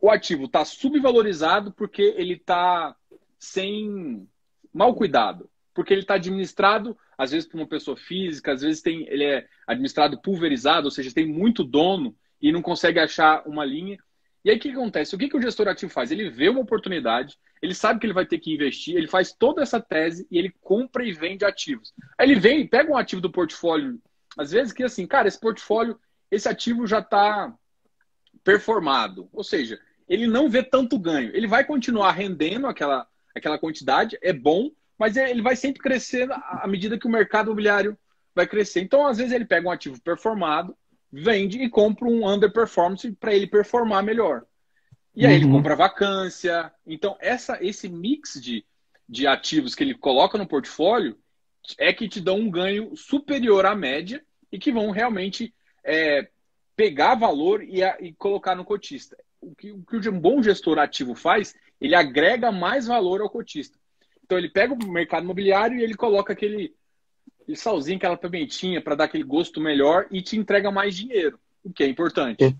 O ativo está subvalorizado porque ele está sem mal cuidado, porque ele está administrado às vezes por uma pessoa física, às vezes tem, ele é administrado pulverizado, ou seja, tem muito dono e não consegue achar uma linha. E aí o que acontece? O que, que o gestor ativo faz? Ele vê uma oportunidade, ele sabe que ele vai ter que investir, ele faz toda essa tese e ele compra e vende ativos. Aí ele vem, pega um ativo do portfólio, às vezes que assim, cara, esse portfólio, esse ativo já está performado, ou seja, ele não vê tanto ganho. Ele vai continuar rendendo aquela, aquela quantidade, é bom, mas ele vai sempre crescer à medida que o mercado imobiliário vai crescer. Então, às vezes, ele pega um ativo performado, vende e compra um underperformance para ele performar melhor. E aí uhum. ele compra vacância. Então, essa, esse mix de, de ativos que ele coloca no portfólio é que te dão um ganho superior à média e que vão realmente é, pegar valor e, a, e, colocar no cotista. O que, o que um bom gestor ativo faz, ele agrega mais valor ao cotista. Então ele pega o mercado imobiliário e ele coloca aquele, aquele salzinho, aquela pimentinha para dar aquele gosto melhor e te entrega mais dinheiro, o que é importante.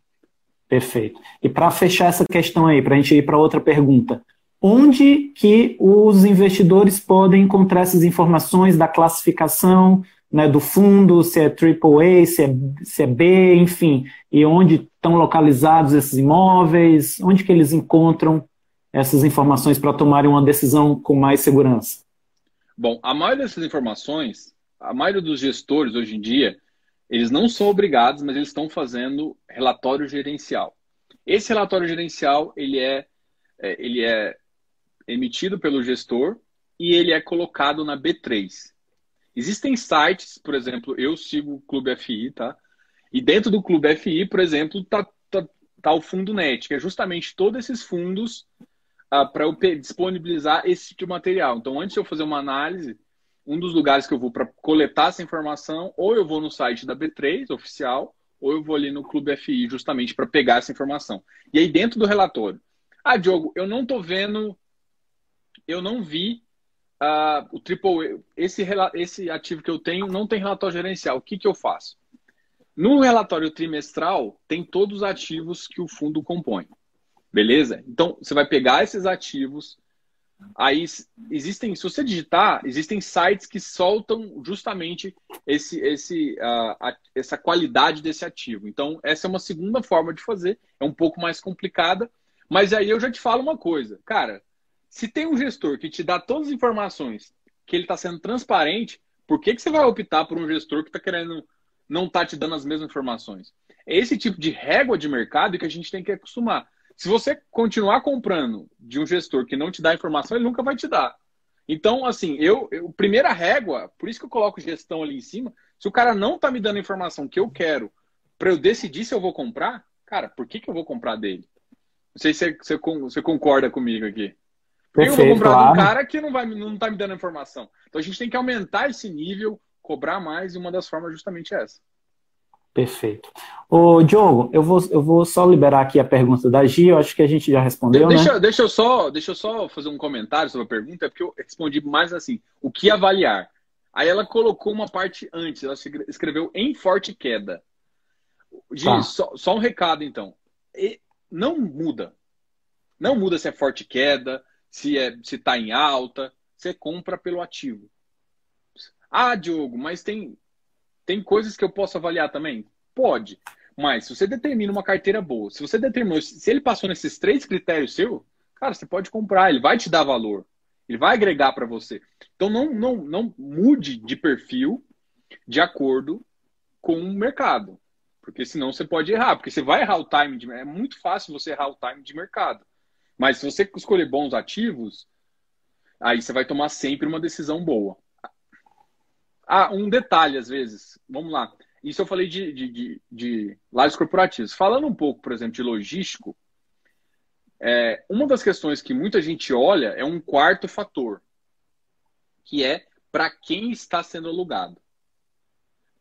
Perfeito. E para fechar essa questão aí, para a gente ir para outra pergunta, onde que os investidores podem encontrar essas informações da classificação né, do fundo, se é AAA, se é, se é B, enfim, e onde estão localizados esses imóveis, onde que eles encontram essas informações para tomarem uma decisão com mais segurança?
Bom, a maioria dessas informações, a maioria dos gestores hoje em dia, eles não são obrigados, mas eles estão fazendo relatório gerencial. Esse relatório gerencial ele é, é ele é emitido pelo gestor e ele é colocado na B3. Existem sites, por exemplo, eu sigo o Clube FI, tá? E dentro do Clube FI, por exemplo, tá, tá, tá o Fundo Net, que é justamente todos esses fundos ah, para eu disponibilizar esse tipo de material. Então, antes de eu fazer uma análise, um dos lugares que eu vou para coletar essa informação, ou eu vou no site da B3 oficial, ou eu vou ali no Clube FI justamente para pegar essa informação. E aí dentro do relatório, ah, Diogo, eu não estou vendo, eu não vi uh, o triple, esse esse ativo que eu tenho não tem relatório gerencial. O que que eu faço? No relatório trimestral tem todos os ativos que o fundo compõe. Beleza? Então, você vai pegar esses ativos. Aí existem, se você digitar, existem sites que soltam justamente esse, esse, uh, a, essa qualidade desse ativo. Então, essa é uma segunda forma de fazer, é um pouco mais complicada, mas aí eu já te falo uma coisa, cara. Se tem um gestor que te dá todas as informações, que ele está sendo transparente, por que, que você vai optar por um gestor que está querendo não tá te dando as mesmas informações? É esse tipo de régua de mercado que a gente tem que acostumar. Se você continuar comprando de um gestor que não te dá informação, ele nunca vai te dar. Então, assim, eu, eu primeira régua, por isso que eu coloco gestão ali em cima. Se o cara não tá me dando a informação que eu quero para eu decidir se eu vou comprar, cara, por que, que eu vou comprar dele? Não sei se você, você concorda comigo aqui. Por que eu vou comprar claro. um cara que não, vai, não tá me dando informação? Então a gente tem que aumentar esse nível, cobrar mais, e uma das formas é justamente essa.
Perfeito. Ô, Diogo, eu vou, eu vou só liberar aqui a pergunta da Gia, eu acho que a gente já respondeu,
deixa,
né?
Deixa eu, só, deixa eu só fazer um comentário sobre a pergunta, porque eu respondi mais assim, o que avaliar? Aí ela colocou uma parte antes, ela escreveu em forte queda. Gi, tá. só, só, um recado então. E não muda. Não muda se é forte queda, se é se está em alta, você compra pelo ativo. Ah, Diogo, mas tem tem coisas que eu posso avaliar também? Pode. Mas se você determina uma carteira boa, se você determinou, se ele passou nesses três critérios seu, cara, você pode comprar, ele vai te dar valor. Ele vai agregar para você. Então não, não, não mude de perfil de acordo com o mercado. Porque senão você pode errar, porque você vai errar o time. De, é muito fácil você errar o time de mercado. Mas se você escolher bons ativos, aí você vai tomar sempre uma decisão boa. Ah, um detalhe, às vezes. Vamos lá. Isso eu falei de, de, de, de lares corporativos. Falando um pouco, por exemplo, de logístico, é, uma das questões que muita gente olha é um quarto fator, que é para quem está sendo alugado.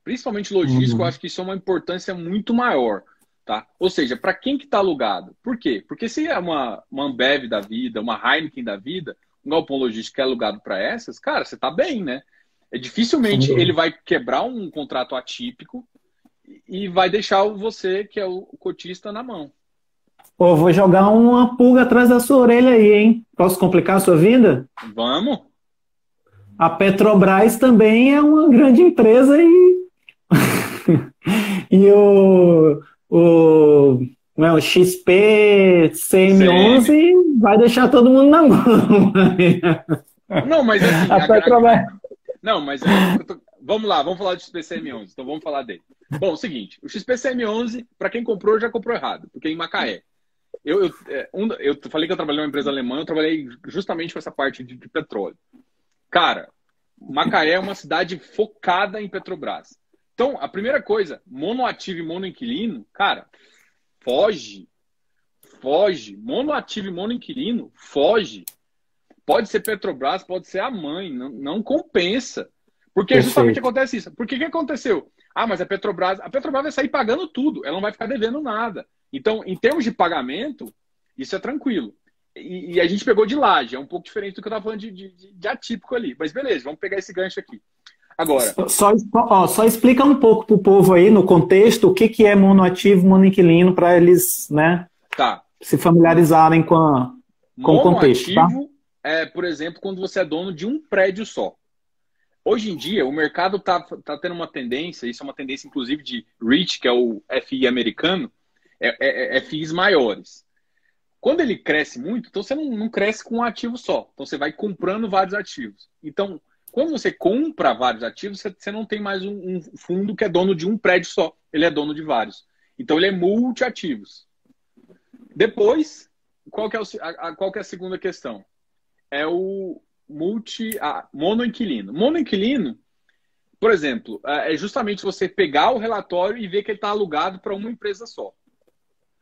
Principalmente logístico, uhum. eu acho que isso é uma importância muito maior. Tá? Ou seja, para quem que está alugado? Por quê? Porque se é uma, uma Ambev da vida, uma Heineken da vida, um galpão logístico é alugado para essas, cara, você está bem, né? É, dificilmente ele vai quebrar um contrato atípico e vai deixar você, que é o cotista, na mão.
Pô, vou jogar uma pulga atrás da sua orelha aí, hein? Posso complicar a sua vida?
Vamos.
A Petrobras também é uma grande empresa e. e o, o, não é, o XP CM11 Sim. vai deixar todo mundo na mão.
Não, mas assim, a, a Petrobras. Não, mas é, tô... vamos lá, vamos falar do XPCM11. Então vamos falar dele. Bom, o seguinte, o XPCM11, para quem comprou, já comprou errado, porque é em Macaé. Eu, eu, é, um, eu falei que eu trabalhei numa empresa alemã, eu trabalhei justamente com essa parte de, de petróleo. Cara, Macaé é uma cidade focada em Petrobras. Então, a primeira coisa, monoativo e monoinquilino, cara, foge. Foge. Monoativo e monoinquilino, foge. Pode ser Petrobras, pode ser a mãe, não, não compensa. Porque Perfeito. justamente acontece isso. Por que, que aconteceu? Ah, mas a Petrobras, a Petrobras vai sair pagando tudo, ela não vai ficar devendo nada. Então, em termos de pagamento, isso é tranquilo. E, e a gente pegou de laje, é um pouco diferente do que eu estava falando de, de, de, atípico ali. Mas beleza, vamos pegar esse gancho aqui. Agora.
Só, ó, só explica um pouco para o povo aí, no contexto, o que, que é monoativo, monoinquilino, para eles né,
tá.
se familiarizarem com, a, com o contexto. Tá?
É, por exemplo, quando você é dono de um prédio só. Hoje em dia, o mercado está tá tendo uma tendência, isso é uma tendência inclusive de REIT, que é o FI americano, é, é, é FIs maiores. Quando ele cresce muito, então você não, não cresce com um ativo só. Então você vai comprando vários ativos. Então, quando você compra vários ativos, você, você não tem mais um, um, fundo que é dono de um prédio só. Ele é dono de vários. Então ele é multiativos. Depois, qual é, o, a, qual que é a segunda questão? É o multi, ah, monoinquilino. Monoinquilino, por exemplo, é, é justamente você pegar o relatório e ver que ele está alugado para uma empresa só.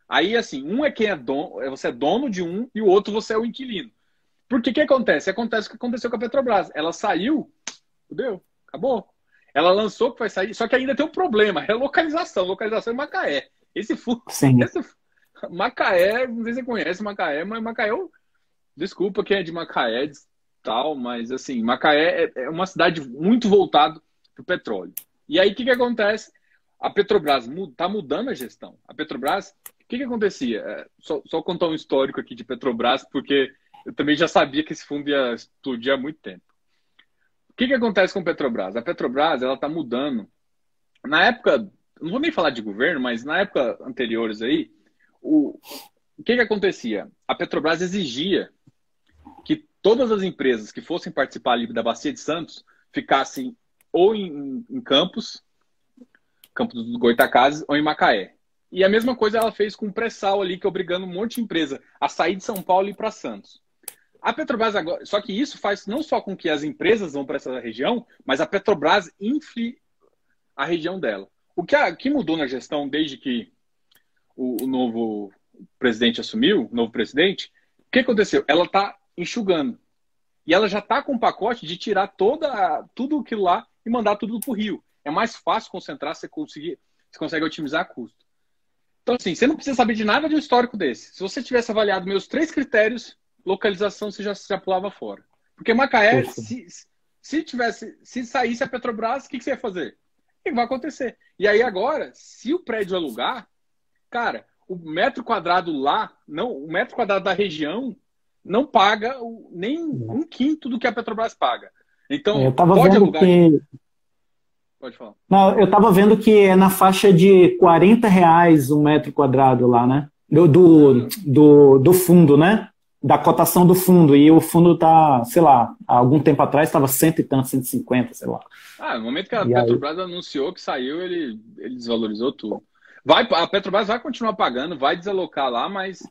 Aí, assim, um é quem é dono, é, você é dono de um e o outro você é o inquilino. Por que que acontece? Acontece o que aconteceu com a Petrobras. Ela saiu, fudeu, acabou. Ela lançou que vai sair, só que ainda tem um problema, relocalização, localização em Macaé. Esse fundo, esse, Macaé, não sei se você conhece Macaé, mas Macaé é Desculpa quem é de Macaé tal, mas assim, Macaé é, é uma cidade muito voltada para o petróleo. E aí o que, que acontece? A Petrobras está mudando a gestão. A Petrobras, o que, que acontecia? É, só, só contar um histórico aqui de Petrobras, porque eu também já sabia que esse fundo ia explodir há muito tempo. O que, que acontece com a Petrobras? A Petrobras ela está mudando. Na época, não vou nem falar de governo, mas na época anteriores aí, o, o que, que acontecia? A Petrobras exigia todas as empresas que fossem participar ali da Bacia de Santos ficassem ou em, em Campos, Campos dos Goitacazes, ou em Macaé. E a mesma coisa ela fez com o pré-sal ali, que é obrigando um monte de empresa a sair de São Paulo e ir para Santos. A Petrobras agora, só que isso faz não só com que as empresas vão para essa região, mas a Petrobras infle a região dela. O que, a, que mudou na gestão desde que o, o novo presidente assumiu, o novo presidente, o que aconteceu? Ela está enxugando. E ela já está com o pacote de tirar toda, tudo aquilo lá e mandar tudo para o Rio. É mais fácil concentrar, você, conseguir, você consegue otimizar custo. Então, assim, você não precisa saber de nada de um histórico desse. Se você tivesse avaliado meus três critérios, localização você já, já pulava fora. Porque Macaé, se, se tivesse, se saísse a Petrobras, o que, que você ia fazer? O que vai acontecer? E aí agora, se o prédio alugar, cara, o metro quadrado lá, não, o metro quadrado da região não paga nem um quinto do que a Petrobras paga. Então,
eu tava pode vendo alugar. Que... Pode falar. Não, eu estava vendo que é na faixa de 40 reais um metro quadrado lá, né? Do, do, do, do fundo, né? Da cotação do fundo. E o fundo tá, sei lá, há algum tempo atrás estava cento e tanto, 150, sei lá.
Ah, no momento que a e Petrobras aí... anunciou que saiu, ele, ele desvalorizou tudo. Vai, a Petrobras vai continuar pagando, vai desalocar lá, mas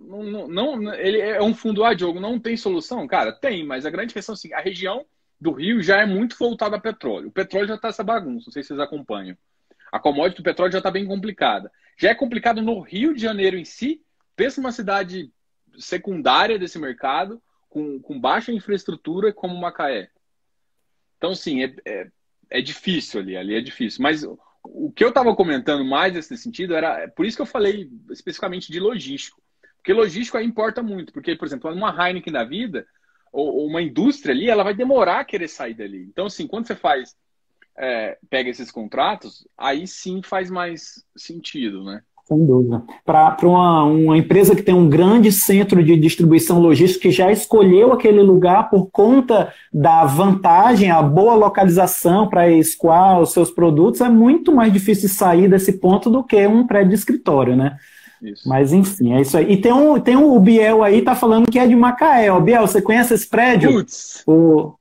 não, não, ele é um fundo a jogo, não tem solução? Cara, tem, mas a grande questão é assim, a região do Rio já é muito voltada a petróleo. O petróleo já está essa bagunça, não sei se vocês acompanham. A commodity do petróleo já está bem complicada. Já é complicado no Rio de Janeiro em si. Pensa uma cidade secundária desse mercado, com, com baixa infraestrutura como Macaé. Então, sim, é, é, é difícil ali, ali é difícil. Mas o que eu estava comentando mais nesse sentido era, é por isso que eu falei especificamente de logístico. Porque logístico aí importa muito. Porque, por exemplo, uma Heineken da vida, ou, ou uma indústria ali, ela vai demorar a querer sair dali. Então, assim, quando você faz, é, pega esses contratos, aí sim faz mais sentido, né?
Sem dúvida. Para uma, uma empresa que tem um grande centro de distribuição logística que já escolheu aquele lugar por conta da vantagem, a boa localização para escoar os seus produtos, é muito mais difícil sair desse ponto do que um prédio de escritório, né? Isso. Mas enfim, é isso aí. E tem um, tem um, o Biel aí, tá falando que é de Macaé. Ó, Biel, você conhece esse prédio?
Putz! O...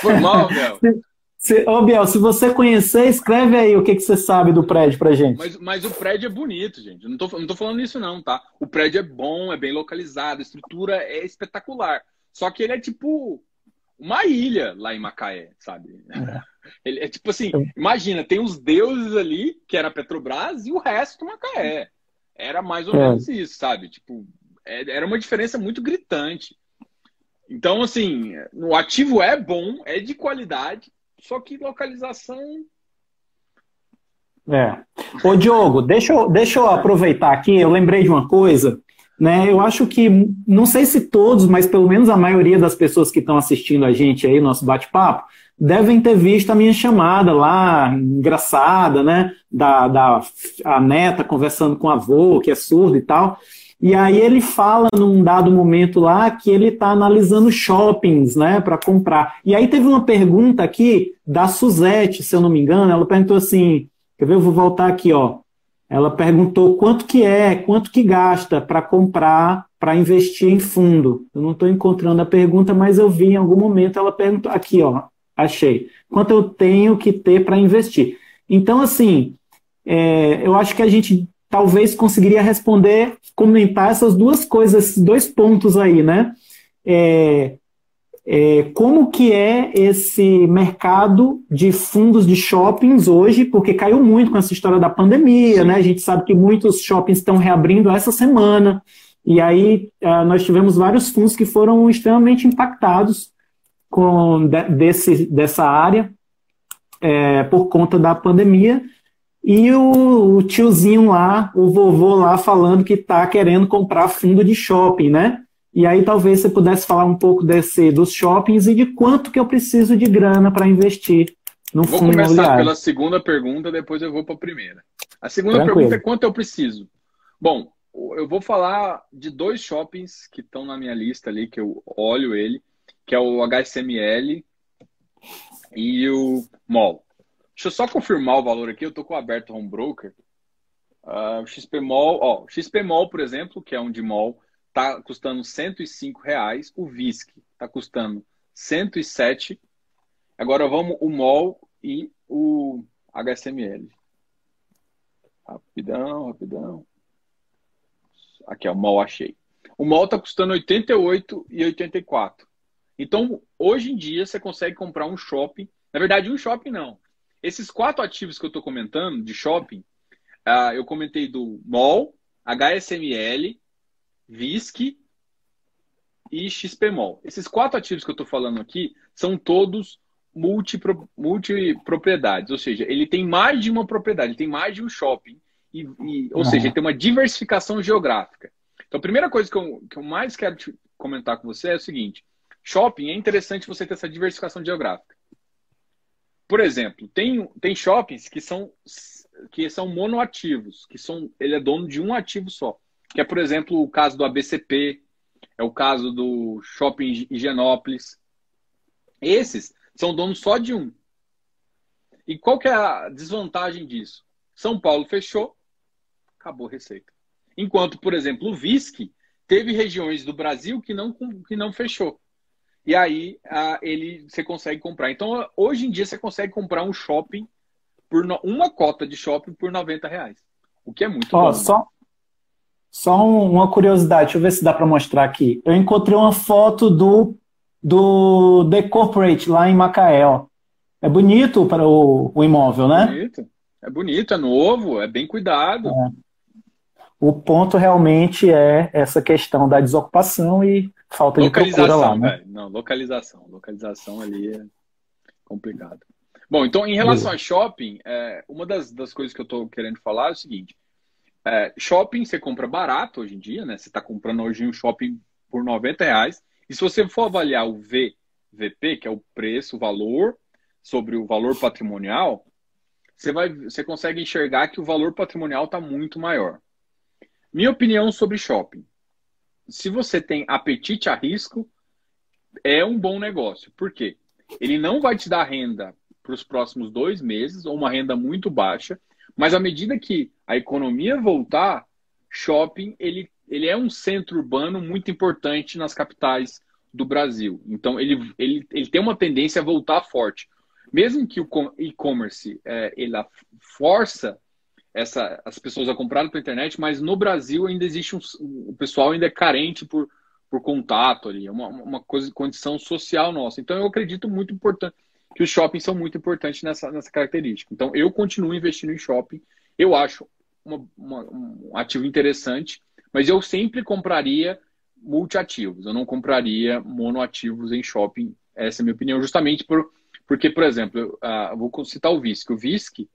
Foi mal, Biel.
Se, ô, Biel, se você conhecer, escreve aí o que, que você sabe do prédio pra gente.
Mas, mas o prédio é bonito, gente. Eu não tô, não tô falando isso, não, tá? O prédio é bom, é bem localizado, a estrutura é espetacular. Só que ele é tipo uma ilha lá em Macaé, sabe? É. Ele é tipo assim, imagina, tem os deuses ali, que era Petrobras, e o resto Macaé. Era mais ou é. menos isso, sabe? Tipo, é, era uma diferença muito gritante. Então, assim, o ativo é bom, é de qualidade, só que localização.
É. Ô, Diogo, deixa eu, deixa eu aproveitar aqui, eu lembrei de uma coisa. Né, eu acho que, não sei se todos, mas pelo menos a maioria das pessoas que estão assistindo a gente aí, nosso bate-papo, devem ter visto a minha chamada lá, engraçada, né? Da, da a neta conversando com o avô, que é surdo e tal. E aí ele fala num dado momento lá que ele está analisando shoppings, né, para comprar. E aí teve uma pergunta aqui da Suzette, se eu não me engano, ela perguntou assim, quer ver, eu vou voltar aqui, ó. Ela perguntou quanto que é, quanto que gasta para comprar, para investir em fundo. Eu não estou encontrando a pergunta, mas eu vi em algum momento ela perguntou aqui, ó, achei. Quanto eu tenho que ter para investir? Então, assim, é, eu acho que a gente talvez conseguiria responder, comentar essas duas coisas, esses dois pontos aí, né? É, é, como que é esse mercado de fundos de shoppings hoje, porque caiu muito com essa história da pandemia, né? A gente sabe que muitos shoppings estão reabrindo essa semana, e aí uh, nós tivemos vários fundos que foram extremamente impactados com de, desse, dessa área é, por conta da pandemia. E o, o, tiozinho lá, o vovô lá, falando que está querendo comprar fundo de shopping, né? E aí talvez você pudesse falar um pouco desse, dos shoppings e de quanto que eu preciso de grana para investir no
vou
fundo
imobiliário. Vou começar pela segunda pergunta, depois eu vou para a primeira. A segunda Tranquilo. pergunta é quanto eu preciso. Bom, eu vou falar de dois shoppings que estão na minha lista ali, que eu olho ele, que é o HSML e o MOL. Deixa eu só confirmar o valor aqui, eu estou com o aberto Home Broker. Uh, o XPMOL, ó, XPMOL, por exemplo, que é um de MOL, está custando 105 reais. O VISC está custando 107. Agora vamos o MOL e o HSML. Rapidão, rapidão. Aqui, ó, o MOL achei. O MOL está custando 88 e 84. Então, hoje em dia, você consegue comprar um shopping. Na verdade, um shopping não. Esses quatro ativos que eu estou comentando de shopping, uh, eu comentei do MOL, HSML, VISC e XPMOL. Esses quatro ativos que eu estou falando aqui são todos multipropriedades, ou seja, ele tem mais de uma propriedade, ele tem mais de um shopping, e, e ou seja, ele tem uma diversificação geográfica. Então, a primeira coisa que eu, que eu mais quero comentar com você é o seguinte: shopping é interessante você ter essa diversificação geográfica. Por exemplo, tem, tem shoppings que são, que são monoativos, que são, ele é dono de um ativo só. Que é, por exemplo, o caso do ABCP, é o caso do Shopping Higienópolis. Esses são donos só de um. E qual que é a desvantagem disso? São Paulo fechou, acabou a receita. Enquanto, por exemplo, o VISC teve regiões do Brasil que não, que não fechou. E aí ele você consegue comprar. Então, hoje em dia, você consegue comprar um shopping por no, uma cota de shopping por 90 reais. o que é muito Ó, bom.
Só, só uma curiosidade, deixa eu ver se dá para mostrar aqui. Eu encontrei uma foto do, do The Corporate lá em Macaé. Ó. É bonito para o, o imóvel, né?
Bonito. É bonito, é novo, é bem cuidado. É.
O ponto realmente é essa questão da desocupação e falta de procura lá. Né?
Não, localização. Localização ali é complicado. Bom, então em relação a shopping, é, uma das, das coisas que eu estou querendo falar é o seguinte: é, shopping você compra barato hoje em dia, né? Você está comprando hoje um shopping por 90 reais. E se você for avaliar o VVP, que é o preço, o valor, sobre o valor patrimonial, você, vai, você consegue enxergar que o valor patrimonial está muito maior. Minha opinião sobre shopping. Se você tem apetite a risco, é um bom negócio. Por quê? Ele não vai te dar renda para os próximos dois meses, ou uma renda muito baixa, mas à medida que a economia voltar, shopping ele, ele é um centro urbano muito importante nas capitais do Brasil. Então ele, ele, ele tem uma tendência a voltar forte. Mesmo que o e-commerce é, ele força essa, as pessoas a comprarem pela internet, mas no Brasil ainda existe um, o pessoal ainda é carente por, por contato ali, é uma, uma coisa, condição social nossa. Então eu acredito muito importante que os shoppings são muito importantes nessa, nessa característica. Então, eu continuo investindo em shopping. Eu acho uma, uma, um ativo interessante, mas eu sempre compraria multiativos. Eu não compraria monoativos em shopping. Essa é a minha opinião, justamente por, porque, por exemplo, eu, uh, vou citar o VISC. O VISC,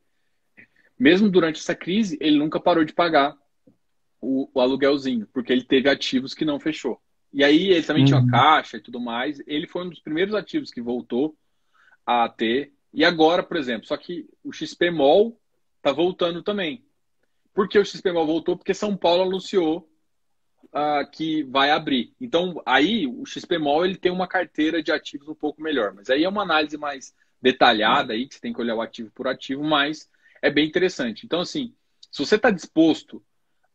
mesmo durante essa crise, ele nunca parou de pagar o, o aluguelzinho, porque ele teve ativos que não fechou. E aí ele também uhum. tinha uma caixa e tudo mais. Ele foi um dos primeiros ativos que voltou a ter. E agora, por exemplo, só que o XPMOL está voltando também. Por que o XPMOL voltou? Porque São Paulo anunciou uh, que vai abrir. Então, aí o XPMOL ele tem uma carteira de ativos um pouco melhor. Mas aí é uma análise mais detalhada aí, que você tem que olhar o ativo por ativo, mas é bem interessante. Então, assim, se você está disposto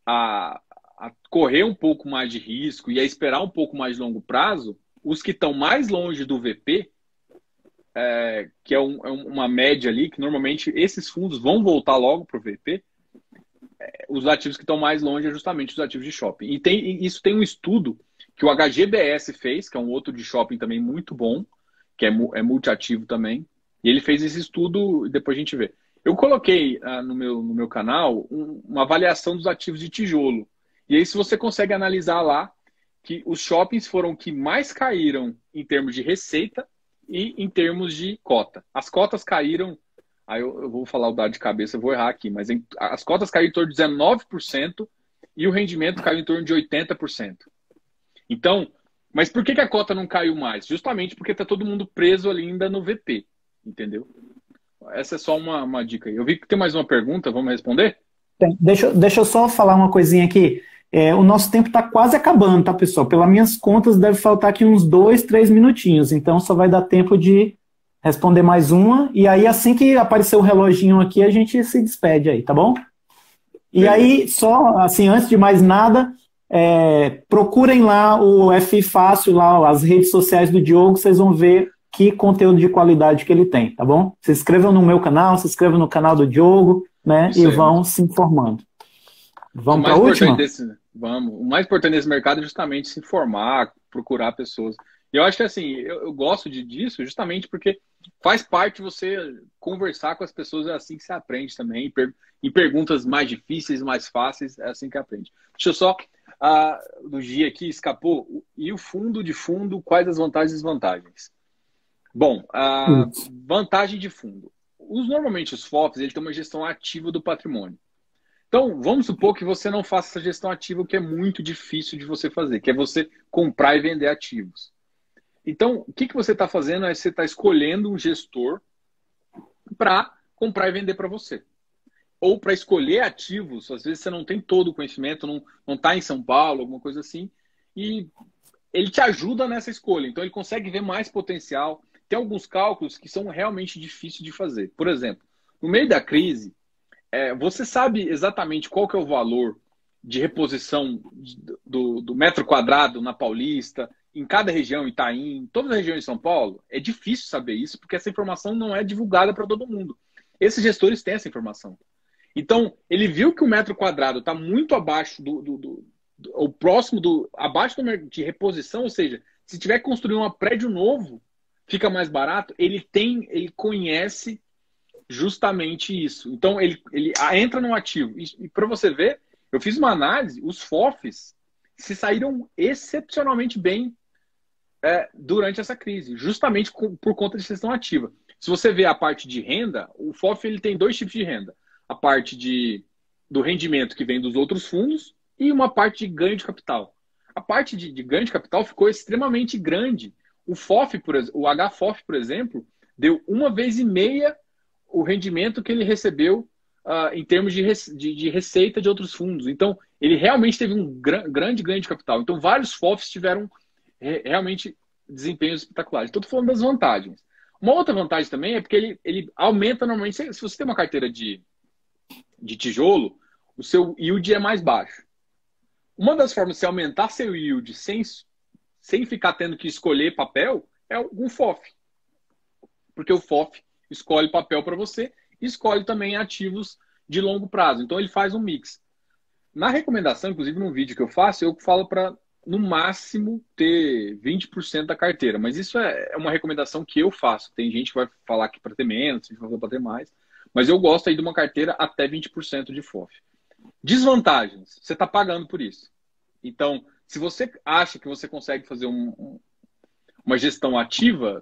a, a correr um pouco mais de risco e a esperar um pouco mais de longo prazo, os que estão mais longe do VP, é, que é, um, é, uma média ali, que normalmente esses fundos vão voltar logo para o VP, é, os ativos que estão mais longe é justamente os ativos de shopping. E tem, isso tem um estudo que o HGBS fez, que é um outro de shopping também muito bom, que é, é multiativo também. E ele fez esse estudo depois a gente vê. Eu coloquei ah, no, meu, no meu canal um, uma avaliação dos ativos de tijolo. E aí, se você consegue analisar lá que os shoppings foram que mais caíram em termos de receita e em termos de cota. As cotas caíram, aí eu, eu vou falar o dado de cabeça, eu vou errar aqui, mas em, as cotas caíram em torno de 19% e o rendimento caiu em torno de 80%. Então, mas por que, que a cota não caiu mais? Justamente porque está todo mundo preso ali ainda no VP, entendeu? Essa é só uma, uma dica. Eu vi que tem mais uma pergunta, vamos responder?
Tem. Deixa, deixa eu só falar uma coisinha aqui. É, o nosso tempo está quase acabando, tá, pessoal? Pelas minhas contas, deve faltar aqui uns dois, três minutinhos. Então, só vai dar tempo de responder mais uma. E aí, assim que aparecer o reloginho aqui, a gente se despede aí, tá bom? E aí, só, assim, antes de mais nada, é, procurem lá o F Fácil, lá as redes sociais do Diogo, vocês vão ver que conteúdo de qualidade que ele tem, tá bom? Se inscrevam no meu canal, se inscrevam no canal do Diogo, né? e vão se informando. Vamos para a última?
Desse, vamos. O mais importante nesse mercado é justamente se informar, procurar pessoas. E eu acho que assim, eu, eu gosto de, disso justamente porque faz parte você conversar com as pessoas, é assim que você aprende também. Per, em perguntas mais difíceis, mais fáceis, é assim que aprende. Deixa eu só, uh, do dia aqui, escapou. E o fundo de fundo, quais as vantagens e desvantagens? Bom, a vantagem de fundo. Os, normalmente os FOFs, ele tem uma gestão ativa do patrimônio. Então, vamos supor que você não faça essa gestão ativa, que é muito difícil de você fazer, que é você comprar e vender ativos. Então, o que, que você está fazendo é você está escolhendo um gestor para comprar e vender para você. Ou para escolher ativos, às vezes você não tem todo o conhecimento, não está em São Paulo, alguma coisa assim, e ele te ajuda nessa escolha. Então, ele consegue ver mais potencial. Tem alguns cálculos que são realmente difíceis de fazer. Por exemplo, no meio da crise, é, você sabe exatamente qual que é o valor de reposição do, do, metro quadrado na Paulista, em cada região, Itaim, em todas as regiões de São Paulo? É difícil saber isso, porque essa informação não é divulgada para todo mundo. Esses gestores têm essa informação. Então, ele viu que o metro quadrado está muito abaixo do, do, do, do, ou próximo do, abaixo do, de reposição, ou seja, se tiver que construir um prédio novo, fica mais barato. Ele tem, ele conhece justamente isso. Então, ele, ele entra no ativo. E, e para você ver, eu fiz uma análise, os FOFs se saíram excepcionalmente bem é, durante essa crise, justamente com, por conta de gestão ativa. Se você vê a parte de renda, o FOF ele tem dois tipos de renda. A parte de, do rendimento que vem dos outros fundos e uma parte de ganho de capital. A parte de, de ganho de capital ficou extremamente grande. O FOF, por, o HFOF, por exemplo, deu uma vez e meia o rendimento que ele recebeu uh, em termos de, de, de, receita de outros fundos. Então, ele realmente teve um gr grande ganho de capital. Então, vários FOFs tiveram re realmente desempenhos espetaculares. Estou falando das vantagens. Uma outra vantagem também é porque ele, ele aumenta normalmente. Se, se você tem uma carteira de, de tijolo, o seu yield é mais baixo. Uma das formas de você aumentar seu yield sem, sem ficar tendo que escolher papel é um FOF. Porque o FOF escolhe papel para você e escolhe também ativos de longo prazo. Então ele faz um mix. Na recomendação, inclusive no vídeo que eu faço, eu falo para no máximo ter 20% da carteira, mas isso é, é uma recomendação que eu faço. Tem gente que vai falar que para ter menos, tem gente que vai falar para ter mais, mas eu gosto aí de uma carteira até 20% de FOF. Desvantagens, você está pagando por isso. Então, se você acha que você consegue fazer um, uma gestão ativa,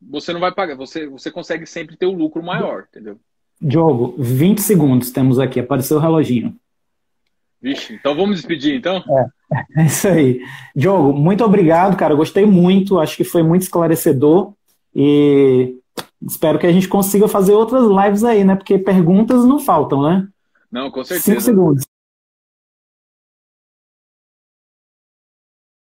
você não vai pagar, você, você consegue sempre ter o um lucro maior, entendeu?
Diogo, 20 segundos temos aqui, apareceu o reloginho.
Vixe, então vamos despedir, então?
É, é isso aí. Diogo, muito obrigado, cara. Gostei muito, acho que foi muito esclarecedor e espero que a gente consiga fazer outras lives aí, né? Porque perguntas não faltam, né?
Não, com certeza.
Cinco segundos.